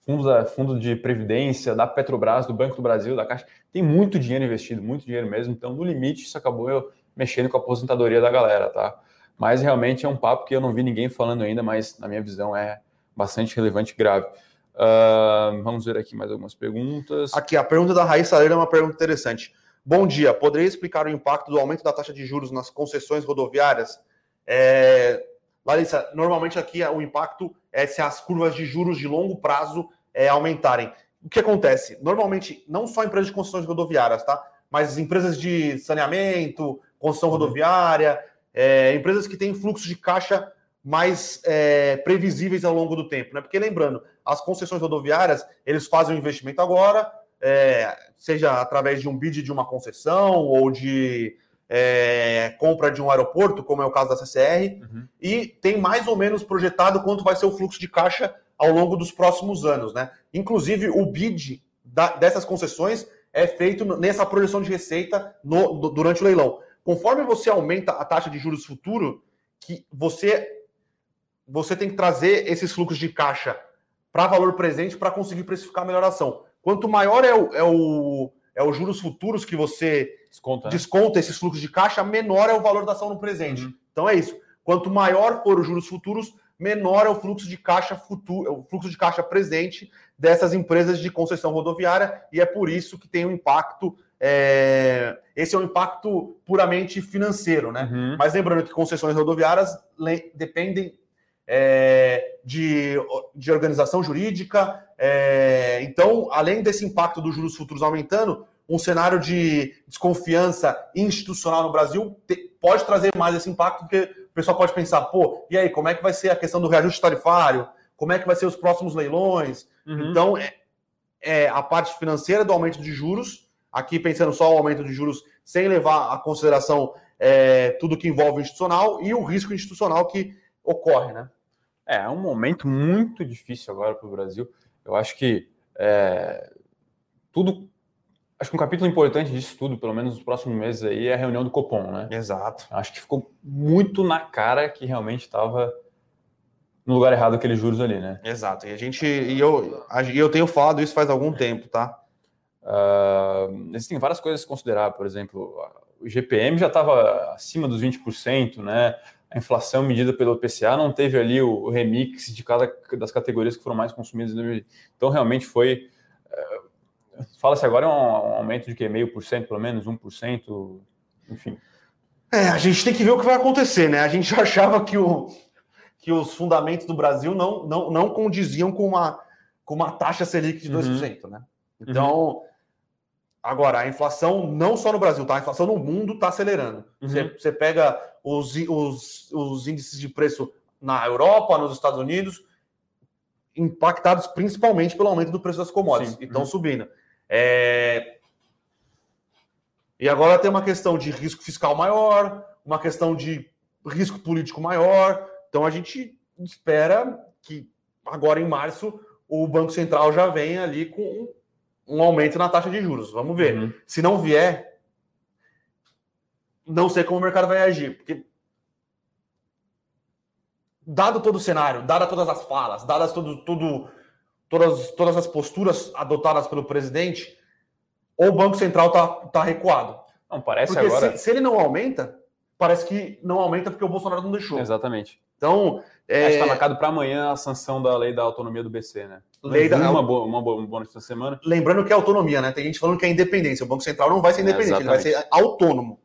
[SPEAKER 1] fundos, fundo de previdência, da Petrobras, do Banco do Brasil, da Caixa, tem muito dinheiro investido, muito dinheiro mesmo, então, no limite, isso acabou mexendo com a aposentadoria da galera, tá? Mas realmente é um papo que eu não vi ninguém falando ainda, mas na minha visão é bastante relevante e grave. Uh, vamos ver aqui mais algumas perguntas.
[SPEAKER 2] Aqui, a pergunta da Raíssa Leira é uma pergunta interessante. Bom dia, poderia explicar o impacto do aumento da taxa de juros nas concessões rodoviárias? É... Larissa, normalmente aqui o impacto é se as curvas de juros de longo prazo é, aumentarem. O que acontece? Normalmente, não só empresas de concessões rodoviárias, tá? Mas empresas de saneamento, construção uhum. rodoviária, é, empresas que têm fluxo de caixa mais é, previsíveis ao longo do tempo, né? Porque lembrando, as concessões rodoviárias eles fazem o um investimento agora, é, seja através de um bid de uma concessão ou de é, compra de um aeroporto, como é o caso da CCR, uhum. e tem mais ou menos projetado quanto vai ser o fluxo de caixa ao longo dos próximos anos, né? Inclusive o bid da, dessas concessões é feito nessa projeção de receita no, durante o leilão. Conforme você aumenta a taxa de juros futuro, que você você tem que trazer esses fluxos de caixa para valor presente para conseguir precificar a melhoração. Quanto maior é o, é o, é o juros futuros que você desconta, né? desconta esses fluxos de caixa, menor é o valor da ação no presente. Uhum. Então é isso. Quanto maior for os juros futuros, menor é o fluxo de caixa futuro, o fluxo de caixa presente dessas empresas de concessão rodoviária, e é por isso que tem um impacto é, esse é um impacto puramente financeiro, né? Uhum. Mas lembrando que concessões rodoviárias dependem é, de, de organização jurídica. É, então, além desse impacto dos juros futuros aumentando, um cenário de desconfiança institucional no Brasil pode trazer mais esse impacto, porque o pessoal pode pensar, pô, e aí, como é que vai ser a questão do reajuste tarifário? Como é que vai ser os próximos leilões? Uhum. Então, é, é a parte financeira do aumento de juros aqui pensando só o aumento de juros sem levar a consideração é, tudo que envolve o institucional e o risco institucional que ocorre, né?
[SPEAKER 1] É, é um momento muito difícil agora para o Brasil. Eu acho que é, tudo. Acho que um capítulo importante disso tudo, pelo menos nos próximos meses aí, é a reunião do Copom, né?
[SPEAKER 2] Exato.
[SPEAKER 1] Acho que ficou muito na cara que realmente estava no lugar errado aqueles juros ali, né?
[SPEAKER 2] Exato. E a gente. E eu, eu tenho falado isso faz algum tempo, tá?
[SPEAKER 1] Uh, existem várias coisas a considerar, por exemplo, o GPM já estava acima dos 20%, né? A inflação medida pelo IPCA não teve ali o, remix de cada das categorias que foram mais consumidas. Então, realmente foi. Uh, Fala-se agora é um, um, aumento de que? Meio por cento, pelo menos, 1%, enfim.
[SPEAKER 2] É, a gente tem que ver o que vai acontecer, né? A gente achava que, o, que os fundamentos do Brasil não, não, não condiziam com uma, com uma taxa Selic de 2%, uhum. né? Então, uhum. Agora, a inflação, não só no Brasil, tá? A inflação no mundo está acelerando. Uhum. Você, você pega os, os, os índices de preço na Europa, nos Estados Unidos, impactados principalmente pelo aumento do preço das commodities, Sim. e estão uhum. subindo. É... E agora tem uma questão de risco fiscal maior, uma questão de risco político maior. Então a gente espera que agora em março o Banco Central já venha ali com um aumento na taxa de juros. Vamos ver. Uhum. Se não vier, não sei como o mercado vai agir, porque dado todo o cenário, dadas todas as falas, dadas todo, tudo, todas, todas as posturas adotadas pelo presidente, ou o Banco Central está tá recuado.
[SPEAKER 1] Não, parece
[SPEAKER 2] Porque
[SPEAKER 1] agora.
[SPEAKER 2] Se, se, ele não aumenta, parece que não aumenta porque o Bolsonaro não deixou.
[SPEAKER 1] Exatamente.
[SPEAKER 2] Então,
[SPEAKER 1] é... está marcado para amanhã a sanção da lei da autonomia do BC, né?
[SPEAKER 2] Lei da...
[SPEAKER 1] uma, boa, uma, boa, uma boa notícia semana.
[SPEAKER 2] Lembrando que é autonomia, né? Tem gente falando que é independência. O Banco Central não vai ser independente, é, ele vai ser autônomo.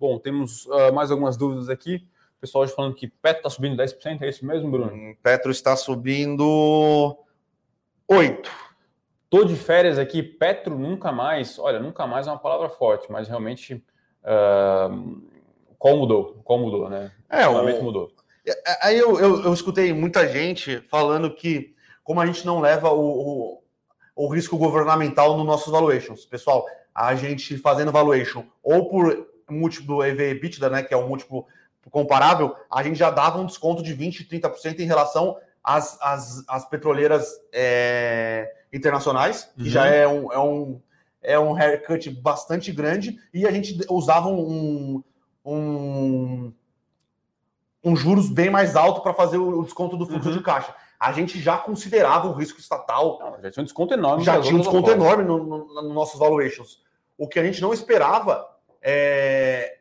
[SPEAKER 1] Bom, temos uh, mais algumas dúvidas aqui. O pessoal hoje falando que Petro está subindo 10%, é isso mesmo, Bruno? Hum,
[SPEAKER 2] Petro está subindo 8%.
[SPEAKER 1] Tô de férias aqui, Petro nunca mais. Olha, nunca mais é uma palavra forte, mas realmente. Uh, qual mudou? Qual mudou, né?
[SPEAKER 2] É, o mudou. É, é, aí eu, eu, eu, escutei muita gente falando que, como a gente não leva o, o, o risco governamental nos nossos valuations, pessoal, a gente fazendo valuation ou por múltiplo EV/EBITDA, né, que é o múltiplo comparável, a gente já dava um desconto de 20%, 30% em relação às, às, às petroleiras é, internacionais, que uhum. já é um, é, um, é um haircut bastante grande, e a gente usava um, um um juros bem mais alto para fazer o desconto do fluxo uhum. de caixa. A gente já considerava o risco estatal.
[SPEAKER 1] Não, já tinha um desconto enorme.
[SPEAKER 2] Já tinha um desconto enorme nos no, no nossos valuations. O que a gente não esperava é...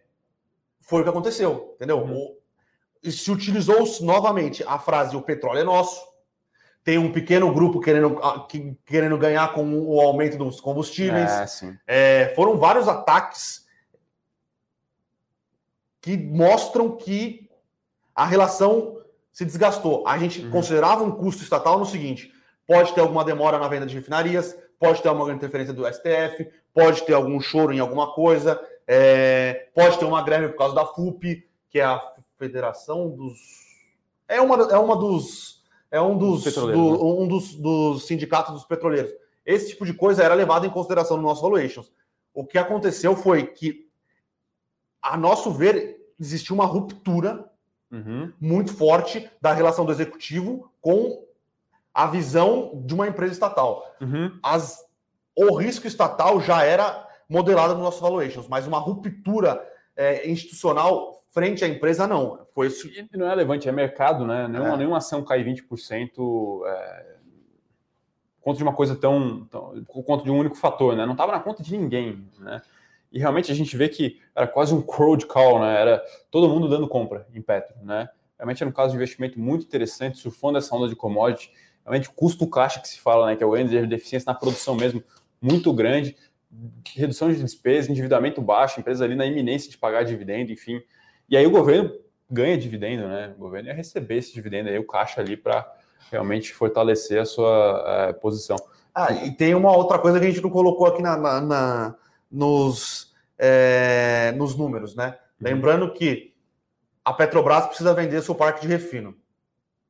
[SPEAKER 2] foi o que aconteceu, entendeu? Uhum. O... se utilizou novamente a frase: o petróleo é nosso. Tem um pequeno grupo querendo, querendo ganhar com o aumento dos combustíveis. É, é, foram vários ataques que mostram que a relação se desgastou. A gente uhum. considerava um custo estatal no seguinte: pode ter alguma demora na venda de refinarias, pode ter alguma interferência do STF, pode ter algum choro em alguma coisa, é, pode ter uma greve por causa da FUP, que é a Federação dos. É uma, é uma dos. É um dos, do, né? um dos, dos sindicatos dos petroleiros. Esse tipo de coisa era levado em consideração no nosso valuations. O que aconteceu foi que, a nosso ver, existiu uma ruptura uhum. muito forte da relação do executivo com a visão de uma empresa estatal. Uhum. As, o risco estatal já era modelado nos nossos valuations, mas uma ruptura é, institucional frente à empresa, não. Foi isso.
[SPEAKER 1] E não é relevante, é mercado, né? Nenhuma, é. nenhuma ação cai 20% é, contra de uma coisa tão, tão. contra de um único fator, né? Não estava na conta de ninguém, né? E realmente a gente vê que era quase um crowd call, né? Era todo mundo dando compra em Petro, né? Realmente era um caso de investimento muito interessante, surfando essa onda de commodity. Realmente custo caixa que se fala, né? Que é o de deficiência na produção mesmo, muito grande. Redução de despesas, endividamento baixo, empresa ali na iminência de pagar dividendo, enfim. E aí o governo ganha dividendo, né? O governo ia receber esse dividendo aí, o caixa ali para realmente fortalecer a sua uh, posição.
[SPEAKER 2] Ah, e tem uma outra coisa que a gente não colocou aqui na, na, na nos, é, nos números, né? Uhum. Lembrando que a Petrobras precisa vender seu parque de refino,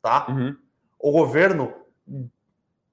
[SPEAKER 2] tá? Uhum. O governo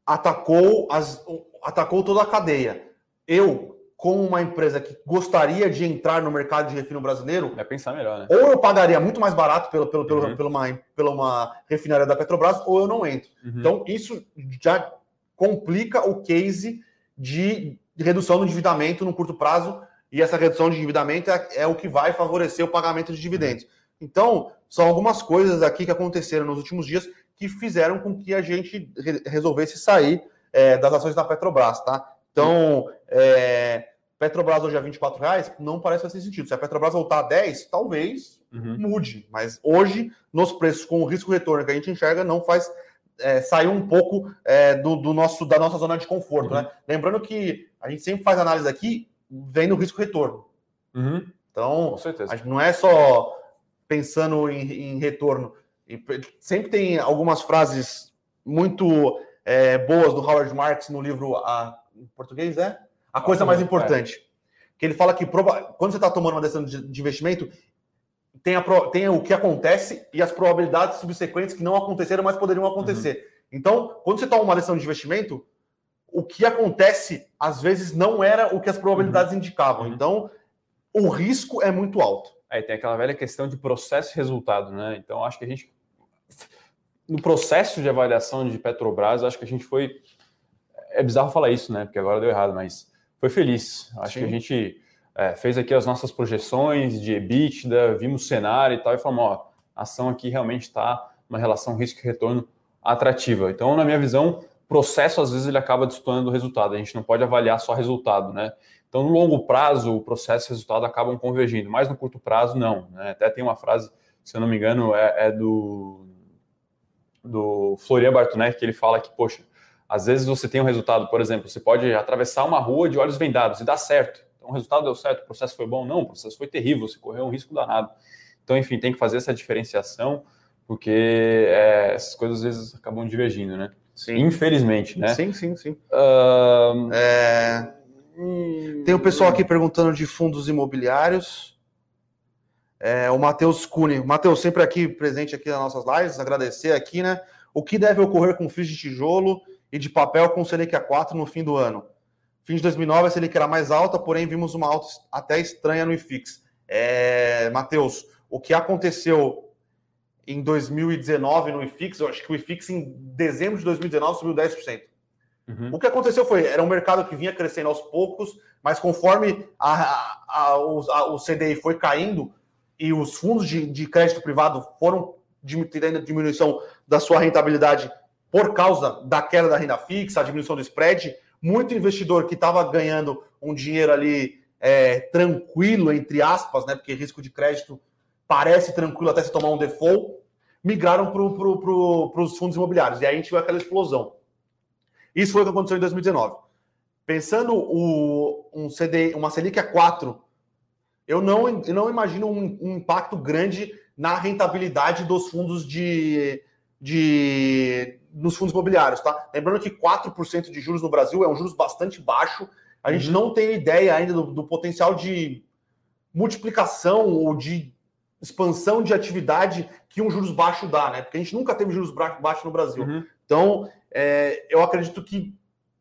[SPEAKER 2] atacou, as, atacou toda a cadeia. Eu, como uma empresa que gostaria de entrar no mercado de refino brasileiro,
[SPEAKER 1] é pensar melhor, né?
[SPEAKER 2] Ou eu pagaria muito mais barato pelo, pelo, pelo, uhum. pela, uma, pela uma refinaria da Petrobras, ou eu não entro. Uhum. Então, isso já complica o case de de redução do endividamento no curto prazo, e essa redução de endividamento é, é o que vai favorecer o pagamento de dividendos. Então, são algumas coisas aqui que aconteceram nos últimos dias que fizeram com que a gente re resolvesse sair é, das ações da Petrobras, tá? Então, é, Petrobras hoje a 24 reais não parece fazer sentido. Se a Petrobras voltar a 10, talvez uhum. mude. Mas hoje, nos preços com o risco-retorno que a gente enxerga, não faz é, sair um pouco é, do, do, nosso, da nossa zona de conforto. Uhum. Né? Lembrando que a gente sempre faz análise aqui vendo o risco-retorno. Uhum. Então, não é só pensando em, em, retorno. Sempre tem algumas frases muito é, boas do Howard Marks no livro a, em português, é? A coisa mais importante. Que ele fala que quando você está tomando uma decisão de, de investimento, tem, a, tem o que acontece e as probabilidades subsequentes que não aconteceram, mas poderiam acontecer. Uhum. Então, quando você toma uma decisão de investimento, o que acontece às vezes não era o que as probabilidades uhum. indicavam. Uhum. Então, o risco é muito alto.
[SPEAKER 1] Aí tem aquela velha questão de processo e resultado, né? Então, acho que a gente, no processo de avaliação de Petrobras, acho que a gente foi. É bizarro falar isso, né? Porque agora deu errado, mas foi feliz. Acho Sim. que a gente é, fez aqui as nossas projeções de EBITDA, vimos o cenário e tal, e falamos, ó, a ação aqui realmente está uma relação risco-retorno atrativa. Então, na minha visão, processo, às vezes, ele acaba destoando o resultado. A gente não pode avaliar só resultado, né? Então, no longo prazo, o processo e o resultado acabam convergindo, mas no curto prazo, não. Né? Até tem uma frase, se eu não me engano, é, é do, do Florian Bartonet, que ele fala que, poxa, às vezes você tem um resultado, por exemplo, você pode atravessar uma rua de olhos vendados e dá certo. Então, o resultado deu certo, o processo foi bom? Não, o processo foi terrível, você correu um risco danado. Então, enfim, tem que fazer essa diferenciação, porque é, essas coisas às vezes acabam divergindo, né? Sim. Infelizmente, né?
[SPEAKER 2] Sim, sim, sim. Uh... É... Tem o pessoal aqui perguntando de fundos imobiliários. É, o Matheus Cune. Matheus, sempre aqui presente aqui nas nossas lives, agradecer aqui, né? O que deve ocorrer com FIIs de tijolo e de papel com Selic A4 no fim do ano? Fim de 2009 a Selic era mais alta, porém vimos uma alta até estranha no IFIX. É, Matheus, o que aconteceu em 2019 no IFIX, eu acho que o IFIX em dezembro de 2019 subiu 10%. Uhum. O que aconteceu foi, era um mercado que vinha crescendo aos poucos, mas conforme a, a, a, o, o, CDI foi caindo e os fundos de, de crédito privado foram tendo a diminuição da sua rentabilidade por causa da queda da renda fixa, a diminuição do spread, muito investidor que estava ganhando um dinheiro ali é, tranquilo, entre aspas, né? Porque risco de crédito parece tranquilo até se tomar um default, migraram para pro, pro, os fundos imobiliários. E aí a gente viu aquela explosão. Isso foi o que aconteceu em 2019. Pensando o, um CD, uma Selic a 4, eu não, eu não imagino um, um impacto grande na rentabilidade dos fundos de, de nos fundos imobiliários, tá? Lembrando que 4% de juros no Brasil é um juros bastante baixo. A gente uhum. não tem ideia ainda do, do, potencial de multiplicação ou de expansão de atividade que um juros baixo dá, né? Porque a gente nunca teve juros baixos no Brasil. Uhum. Então, é, eu acredito que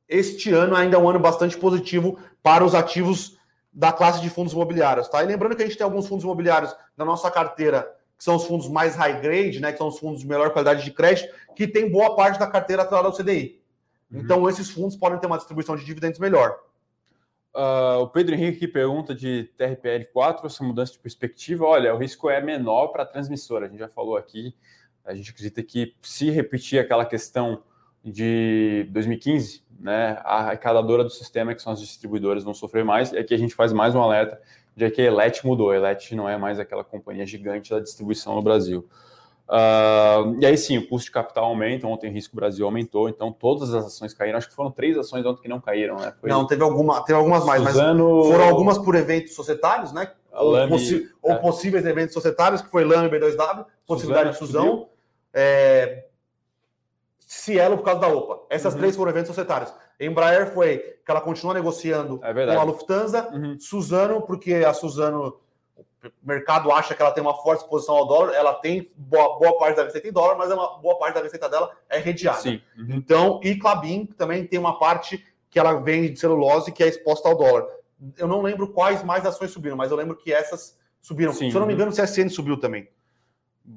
[SPEAKER 2] este ano ainda é um ano bastante positivo para os ativos da classe de fundos imobiliários, tá? E lembrando que a gente tem alguns fundos imobiliários na nossa carteira, que são os fundos mais high grade, né? Que são os fundos de melhor qualidade de crédito, que tem boa parte da carteira atrelada ao CDI. Uhum. Então, esses fundos podem ter uma distribuição de dividendos melhor.
[SPEAKER 1] Uh, o Pedro Henrique pergunta de TRPL4, essa mudança de perspectiva. Olha, o risco é menor para a transmissora. A gente já falou aqui. A gente acredita que se repetir aquela questão de 2015, né, a arrecadadora do sistema, que são as distribuidoras, vão sofrer mais. E aqui a gente faz mais um alerta de que a Elet mudou. A Elet não é mais aquela companhia gigante da distribuição no Brasil. Uh, e aí sim, o custo de capital aumenta. Ontem o risco Brasil aumentou, então todas as ações caíram. Acho que foram três ações ontem que não caíram, né?
[SPEAKER 2] Foi... Não, teve, alguma, teve algumas mais, Suzano... mas foram algumas por eventos societários, né? Ou, Lame, possi... é. ou, possíveis eventos societários, que foi Lame B2W, possibilidade Suzano, de fusão. É... Cielo por causa da OPA. Essas uhum. três foram eventos societários. Embraer foi que ela continua negociando é com a Lufthansa. Uhum. Suzano, porque a Suzano o mercado acha que ela tem uma forte exposição ao dólar, ela tem boa, boa parte da receita em dólar, mas é uma boa parte da receita dela é redeada. Sim. Uhum. Então, e Clabin também tem uma parte que ela vende de celulose que é exposta ao dólar. Eu não lembro quais mais ações subiram, mas eu lembro que essas subiram. Sim. Se eu não me engano, o CSN subiu também.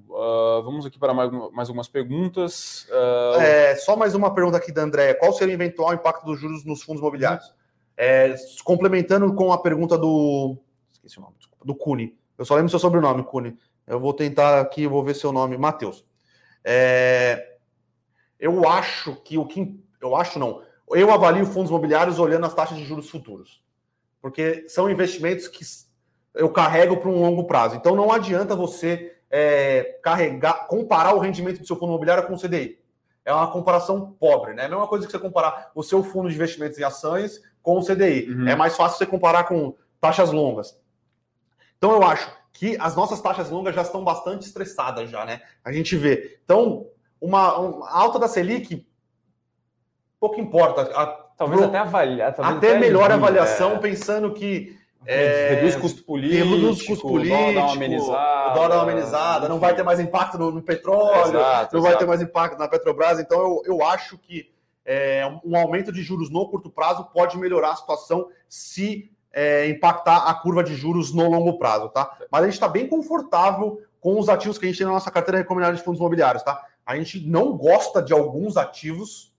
[SPEAKER 1] Uh, vamos aqui para mais, mais algumas perguntas.
[SPEAKER 2] Uh... É, só mais uma pergunta aqui da Andréia. Qual seria o eventual impacto dos juros nos fundos imobiliários? É, complementando com a pergunta do. Esqueci o nome, desculpa do Cune. Eu só lembro seu sobrenome, Cune. Eu vou tentar aqui, vou ver seu nome, Matheus. É, eu acho que o que. Eu acho não. Eu avalio fundos imobiliários olhando as taxas de juros futuros. Porque são investimentos que eu carrego para um longo prazo. Então não adianta você é, carregar, comparar o rendimento do seu fundo imobiliário com o CDI. É uma comparação pobre, né? É a mesma coisa que você comparar o seu fundo de investimentos em ações com o CDI. Uhum. É mais fácil você comparar com taxas longas. Então eu acho que as nossas taxas longas já estão bastante estressadas já, né? A gente vê. Então, uma, uma alta da Selic pouco importa. A,
[SPEAKER 1] talvez pro, até avaliar,
[SPEAKER 2] talvez até, até melhor avaliação, é... pensando que
[SPEAKER 1] é, reduz custo político, reduz
[SPEAKER 2] custo político, dólar amenizada, o dólar amenizada não vai ter mais impacto no, no petróleo, exato, não exato. vai ter mais impacto na Petrobras. Então eu, eu acho que é, um aumento de juros no curto prazo pode melhorar a situação se é, impactar a curva de juros no longo prazo, tá? Mas a gente está bem confortável com os ativos que a gente tem na nossa carteira recomendada de fundos imobiliários, tá? A gente não gosta de alguns ativos,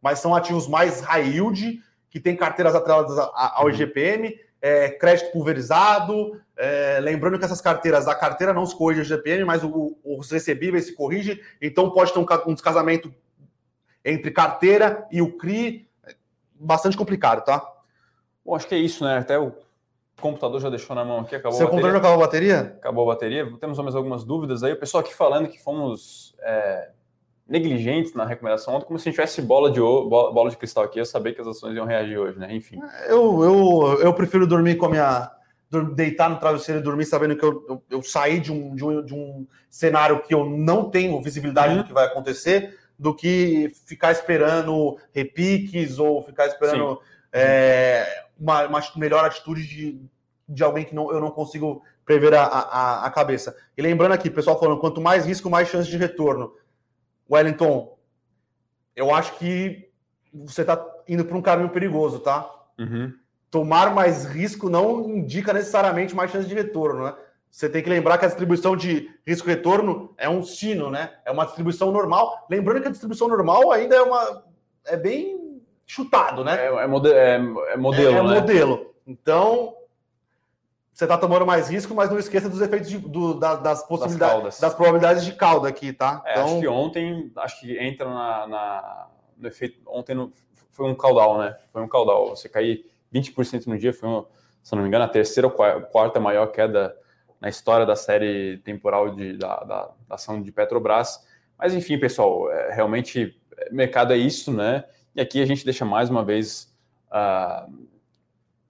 [SPEAKER 2] mas são ativos mais high yield, que tem carteiras atreladas ao IGPM, é, crédito pulverizado. É, lembrando que essas carteiras, a carteira não se corrige ao IGPM, mas o, os recebíveis se corrigem, então pode ter um, um descasamento entre carteira e o CRI, bastante complicado, tá?
[SPEAKER 1] Bom, acho que é isso, né? Até o computador já deixou na mão aqui, acabou
[SPEAKER 2] Seu
[SPEAKER 1] a
[SPEAKER 2] computador
[SPEAKER 1] bateria.
[SPEAKER 2] já acabou a bateria?
[SPEAKER 1] Acabou a bateria. Temos mais algumas dúvidas aí. O pessoal aqui falando que fomos é, negligentes na recomendação ontem, como se a gente tivesse bola de, o- bola, de cristal aqui, eu sabia que as ações iam reagir hoje, né? Enfim.
[SPEAKER 2] Eu, eu, eu prefiro dormir com a minha. deitar no travesseiro e dormir sabendo que eu, eu, eu saí de um, de, um, de um cenário que eu não tenho visibilidade
[SPEAKER 1] Uhum.
[SPEAKER 2] do que vai acontecer, do que ficar esperando repiques ou ficar esperando é, uma, uma melhor atitude de, de alguém que não, eu não consigo prever a, a, a cabeça. E lembrando aqui, pessoal falando, quanto mais risco, mais chance de retorno. Wellington, eu acho que você está indo para um caminho perigoso, tá?
[SPEAKER 1] Uhum.
[SPEAKER 2] tomar mais risco não indica necessariamente mais chance de retorno, né? Você tem que lembrar que a distribuição de risco-retorno é um sino, né? É uma distribuição normal. Lembrando que a distribuição normal ainda é uma é bem chutado, né?
[SPEAKER 1] É, é mode- é- é modelo,
[SPEAKER 2] é, é
[SPEAKER 1] né?
[SPEAKER 2] modelo. Então você está tomando mais risco, mas não esqueça dos efeitos de- do- da- das possibilidades,
[SPEAKER 1] caudas.
[SPEAKER 2] das, probabilidades de cauda aqui, tá?
[SPEAKER 1] É,
[SPEAKER 2] então,
[SPEAKER 1] Acho que ontem, acho que entra na, na- no efeito. Ontem no- foi um caudal, né? Foi um caudal. Você cair 20% no dia foi, um, se não me engano, a terceira ou qua- quarta maior queda na história da série temporal de, da, da- da ação de Petrobras. Mas enfim, pessoal, é, realmente é, mercado é isso, né? E aqui a gente deixa mais uma vez. ah,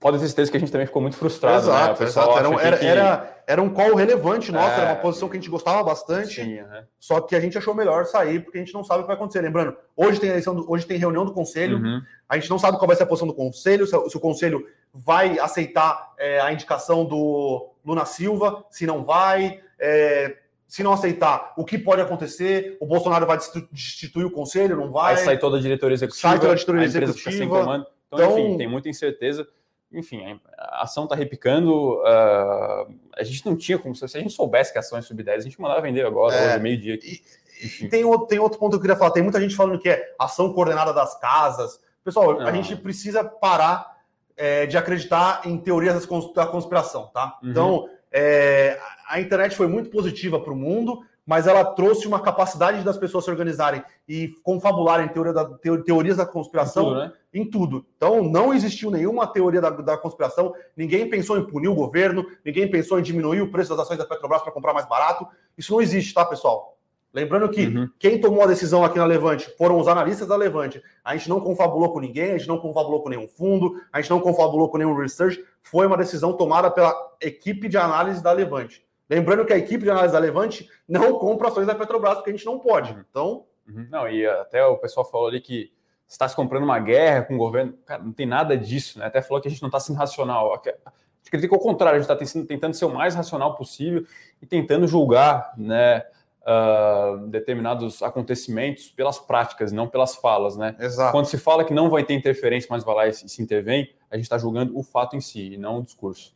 [SPEAKER 1] pode ter certeza que a gente também ficou muito frustrado, né?
[SPEAKER 2] Exato,
[SPEAKER 1] pessoal
[SPEAKER 2] exato. Era, um- era,
[SPEAKER 1] que-
[SPEAKER 2] era, era um call relevante nosso,
[SPEAKER 1] É.
[SPEAKER 2] era uma posição que a gente gostava bastante.
[SPEAKER 1] Sim, né?
[SPEAKER 2] Só que a gente achou melhor sair, porque a gente não sabe o que vai acontecer. Lembrando, hoje tem eleição, do- hoje tem reunião do conselho,
[SPEAKER 1] Uhum.
[SPEAKER 2] a gente não sabe qual vai ser a posição do conselho, se, se o conselho vai aceitar é, a indicação do Luna Silva, se não vai. é, se não aceitar, o que pode acontecer? O Bolsonaro vai destitu- destituir o conselho, não vai?
[SPEAKER 1] Aí sai toda a diretoria executiva,
[SPEAKER 2] Sai toda a diretoria
[SPEAKER 1] a
[SPEAKER 2] executiva.
[SPEAKER 1] comando. Então,
[SPEAKER 2] Então-
[SPEAKER 1] enfim, tem muita incerteza. Enfim, a ação está repicando. ah, a gente não tinha como. Se a gente soubesse que a ação ia subir 10, a gente mandava vender agora,
[SPEAKER 2] É.
[SPEAKER 1] hoje, meio-dia.
[SPEAKER 2] E tem outro, tem outro ponto que eu queria falar. Tem muita gente falando que é ação coordenada das casas. Pessoal, a gente precisa parar é, de acreditar em teorias da conspiração, tá?
[SPEAKER 1] Uhum.
[SPEAKER 2] Então, é, a internet foi muito positiva para o mundo, mas ela trouxe uma capacidade das pessoas se organizarem e confabularem teoria da- teo- teorias da conspiração
[SPEAKER 1] Tudo, né?
[SPEAKER 2] em tudo. Então, não existiu nenhuma teoria da, da conspiração, ninguém pensou em punir o governo, ninguém pensou em diminuir o preço das ações da Petrobras para comprar mais barato. Isso não existe, tá, pessoal? Lembrando que
[SPEAKER 1] Uhum.
[SPEAKER 2] quem tomou a decisão aqui na Levante foram os analistas da Levante. A gente não confabulou com ninguém, a gente não confabulou com nenhum fundo, a gente não confabulou com nenhum research. Foi uma decisão tomada pela equipe de análise da Levante. Lembrando que a equipe de análise da Levante não compra ações da Petrobras, porque a gente não pode. Então,
[SPEAKER 1] Uhum. Não, e até o pessoal falou ali que está se comprando uma guerra com o governo. Cara, não tem nada disso, né? Até falou que a gente não está sendo racional. Acredito que ao contrário, a gente está tentando ser o mais racional possível e tentando julgar, né? ah, determinados acontecimentos pelas práticas, não pelas falas, né?
[SPEAKER 2] exato.
[SPEAKER 1] Quando se fala que não vai ter interferência, mas vai lá e se, se intervém, a gente está julgando o fato em si, e não o discurso.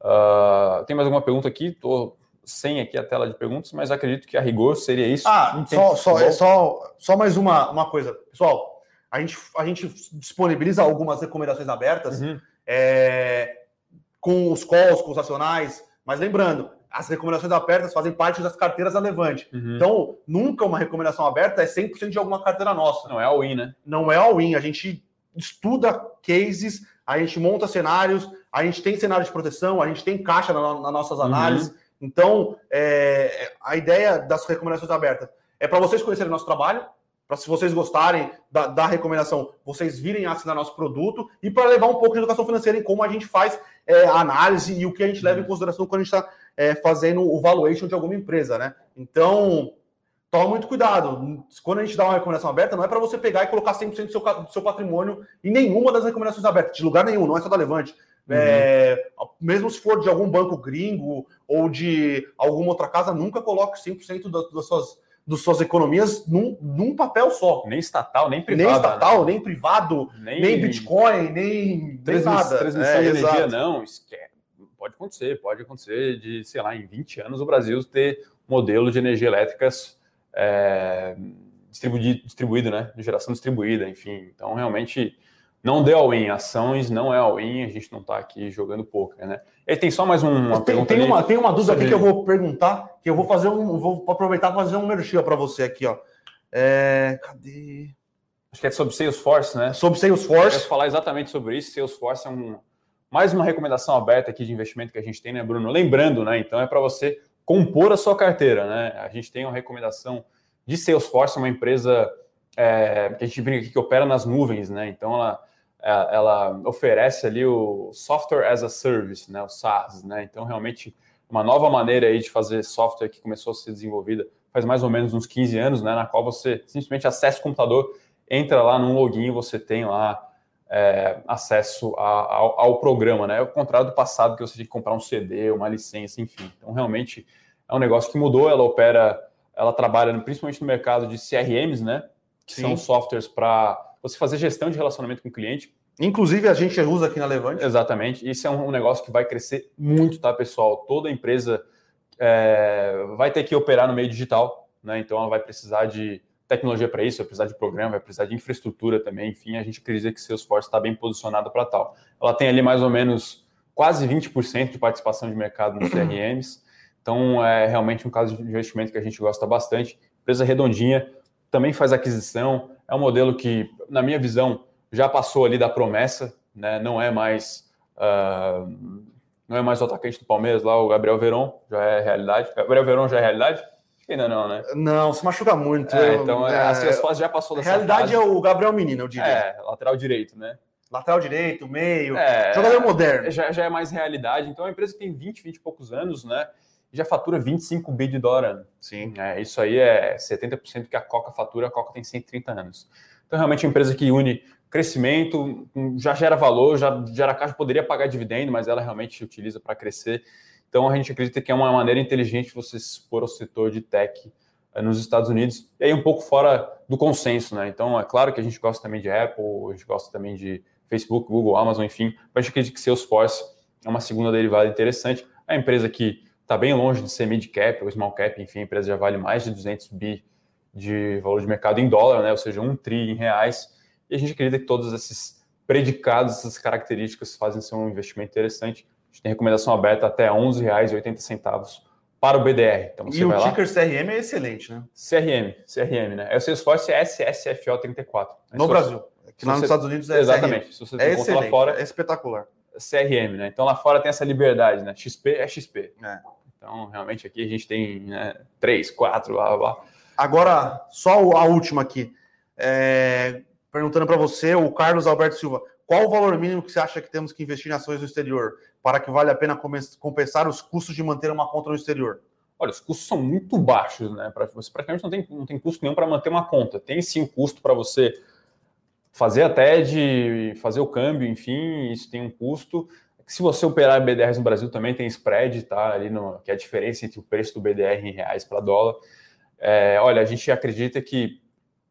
[SPEAKER 1] Ah, tem mais alguma pergunta aqui? Estou sem aqui a tela de perguntas, mas acredito que a rigor seria isso.
[SPEAKER 2] Ah, só, só, é só, só mais uma, uma coisa. Pessoal, a gente, a gente disponibiliza algumas recomendações abertas
[SPEAKER 1] Uhum.
[SPEAKER 2] é, com os calls, com os nacionais, mas lembrando, as recomendações abertas fazem parte das carteiras da Levante.
[SPEAKER 1] Uhum.
[SPEAKER 2] Então, nunca uma recomendação aberta é 100% de alguma carteira nossa.
[SPEAKER 1] Não é all-in, né?
[SPEAKER 2] Não é all-in. A gente estuda cases, a gente monta cenários, a gente tem cenário de proteção, a gente tem caixa na- nas nossas
[SPEAKER 1] Uhum.
[SPEAKER 2] análises. Então, é, a ideia das recomendações abertas é para vocês conhecerem nosso trabalho, para se vocês gostarem da, da recomendação, vocês virem a assinar nosso produto e para levar um pouco de educação financeira em como a gente faz é, a análise e o que a gente leva em consideração quando a gente está fazendo o valuation de alguma empresa, né? Então, toma muito cuidado. Quando a gente dá uma recomendação aberta, não é para você pegar e colocar 100% do seu, do seu patrimônio em nenhuma das recomendações abertas, de lugar nenhum, não é só da Levante. É, mesmo se for de algum banco gringo ou de alguma outra casa, nunca coloque 100% das, das, suas, das suas economias num, num papel só.
[SPEAKER 1] Nem estatal, nem privado.
[SPEAKER 2] nem estatal, nem privado,
[SPEAKER 1] nem,
[SPEAKER 2] nem Bitcoin, nem, nem
[SPEAKER 1] transmiss-
[SPEAKER 2] nada.
[SPEAKER 1] transmissão
[SPEAKER 2] É,
[SPEAKER 1] de energia,
[SPEAKER 2] exato.
[SPEAKER 1] não. Esquece. Pode acontecer, pode acontecer de, sei lá, em 20 anos o Brasil ter modelo de energia elétricas é, distribuído, distribuído, né? De geração distribuída, enfim. Então, realmente, não deu all-in. Ações não é all-in, a gente não está aqui jogando poker, né? E tem só mais um, uma
[SPEAKER 2] Tem,
[SPEAKER 1] pergunta
[SPEAKER 2] tem
[SPEAKER 1] ali.
[SPEAKER 2] uma, tem uma dúvida
[SPEAKER 1] sobre-
[SPEAKER 2] aqui que eu vou perguntar, que eu vou fazer um. Vou aproveitar para fazer um merchan para você aqui, ó. É, cadê?
[SPEAKER 1] Acho que é sobre Salesforce, né?
[SPEAKER 2] Sobre Salesforce.
[SPEAKER 1] Eu falar exatamente sobre isso. Salesforce é um, mais uma recomendação aberta aqui de investimento que a gente tem, né, Bruno? Lembrando, né? Então é para você compor a sua carteira, né? A gente tem uma recomendação de Salesforce, uma empresa é, que a gente brinca aqui que opera nas nuvens, né? Então ela, é, ela oferece ali o Software as a Service, né? O SaaS, né? Então realmente uma nova maneira aí de fazer software que começou a ser desenvolvida faz mais ou menos uns 15 anos, né? Na qual você simplesmente acessa o computador, entra lá num login, você tem lá é, acesso a, ao, ao, programa, né? É o contrário do passado que você tinha que comprar um CD, uma licença, enfim. Então realmente é um negócio que mudou. Ela opera, ela trabalha principalmente no mercado de CRMs, né? Que Sim. são softwares para você fazer gestão de relacionamento com o cliente.
[SPEAKER 2] Inclusive a gente usa aqui na Levante.
[SPEAKER 1] Exatamente. Isso é um, negócio que vai crescer muito, tá, pessoal? Toda empresa é, vai ter que operar no meio digital, né? Então ela vai precisar de tecnologia para isso, vai precisar de programa, vai precisar de infraestrutura também. Enfim, a gente acredita que Salesforce está bem posicionado para tal. Ela tem ali mais ou menos quase 20% de participação de mercado nos CRMs. Então é realmente um caso de investimento que a gente gosta bastante. Empresa redondinha, também faz aquisição. É um modelo que, na minha visão, já passou ali da promessa, né? Não é mais uh, não é mais o atacante do Palmeiras lá, o Gabriel Veron, já é realidade. Gabriel Veron já é realidade? Ainda não, né?
[SPEAKER 2] Não, se machuca muito.
[SPEAKER 1] É, então, é, assim, as fases já passou
[SPEAKER 2] dessa realidade fase. é o Gabriel Menino, eu diria.
[SPEAKER 1] É, lateral direito, né?
[SPEAKER 2] Lateral direito, meio, é, jogador moderno.
[SPEAKER 1] Já, já é mais realidade. Então, é uma empresa que tem 20, 20 e poucos anos, né? Já fatura 25 bi de dólar.
[SPEAKER 2] Sim.
[SPEAKER 1] É, isso aí é 70% que a Coca fatura, a Coca tem 130 anos. Então, realmente, é uma empresa que une crescimento, já gera valor, já gera caixa, poderia pagar dividendo, mas ela realmente utiliza para crescer. Então, a gente acredita que é uma maneira inteligente você se expor ao setor de tech eh, nos Estados Unidos, e aí um pouco fora do consenso, né? Então, é claro que a gente gosta também de Apple, a gente gosta também de Facebook, Google, Amazon, enfim, mas a gente acredita que Salesforce é uma segunda derivada interessante. É a empresa que está bem longe de ser mid-cap ou small cap, enfim, a empresa já vale mais de 200 bi de valor de mercado em dólar, né? ou seja, um tri em reais, e a gente acredita que todos esses predicados, essas características fazem ser um investimento interessante. A gente tem recomendação aberta até R$ 11,80 para o BDR.
[SPEAKER 2] Então, e o ticker CRM é excelente, né?
[SPEAKER 1] CRM, CRM, né? É o Salesforce SSFO34.
[SPEAKER 2] No Brasil. Que lá nos Estados Unidos
[SPEAKER 1] é Exatamente. Se você é
[SPEAKER 2] excelente, lá fora, é espetacular.
[SPEAKER 1] CRM, né? Então lá fora tem essa liberdade, né? XP é XP. É. Então, realmente, aqui a gente tem né, três, quatro, blá, blá.
[SPEAKER 2] Agora, só a última aqui. É, perguntando para você, o Carlos Alberto Silva, qual o valor mínimo que você acha que temos que investir em ações no exterior para que vale a pena compensar os custos de manter uma conta no exterior?
[SPEAKER 1] Olha, os custos são muito baixos, né? Você praticamente não tem, não tem custo nenhum para manter uma conta. Tem sim custo para você fazer a TED, fazer o câmbio, enfim, isso tem um custo. Se você operar BDRs no Brasil também tem spread, tá? Ali no, que é a diferença entre o preço do BDR em reais para dólar. É, olha, a gente acredita que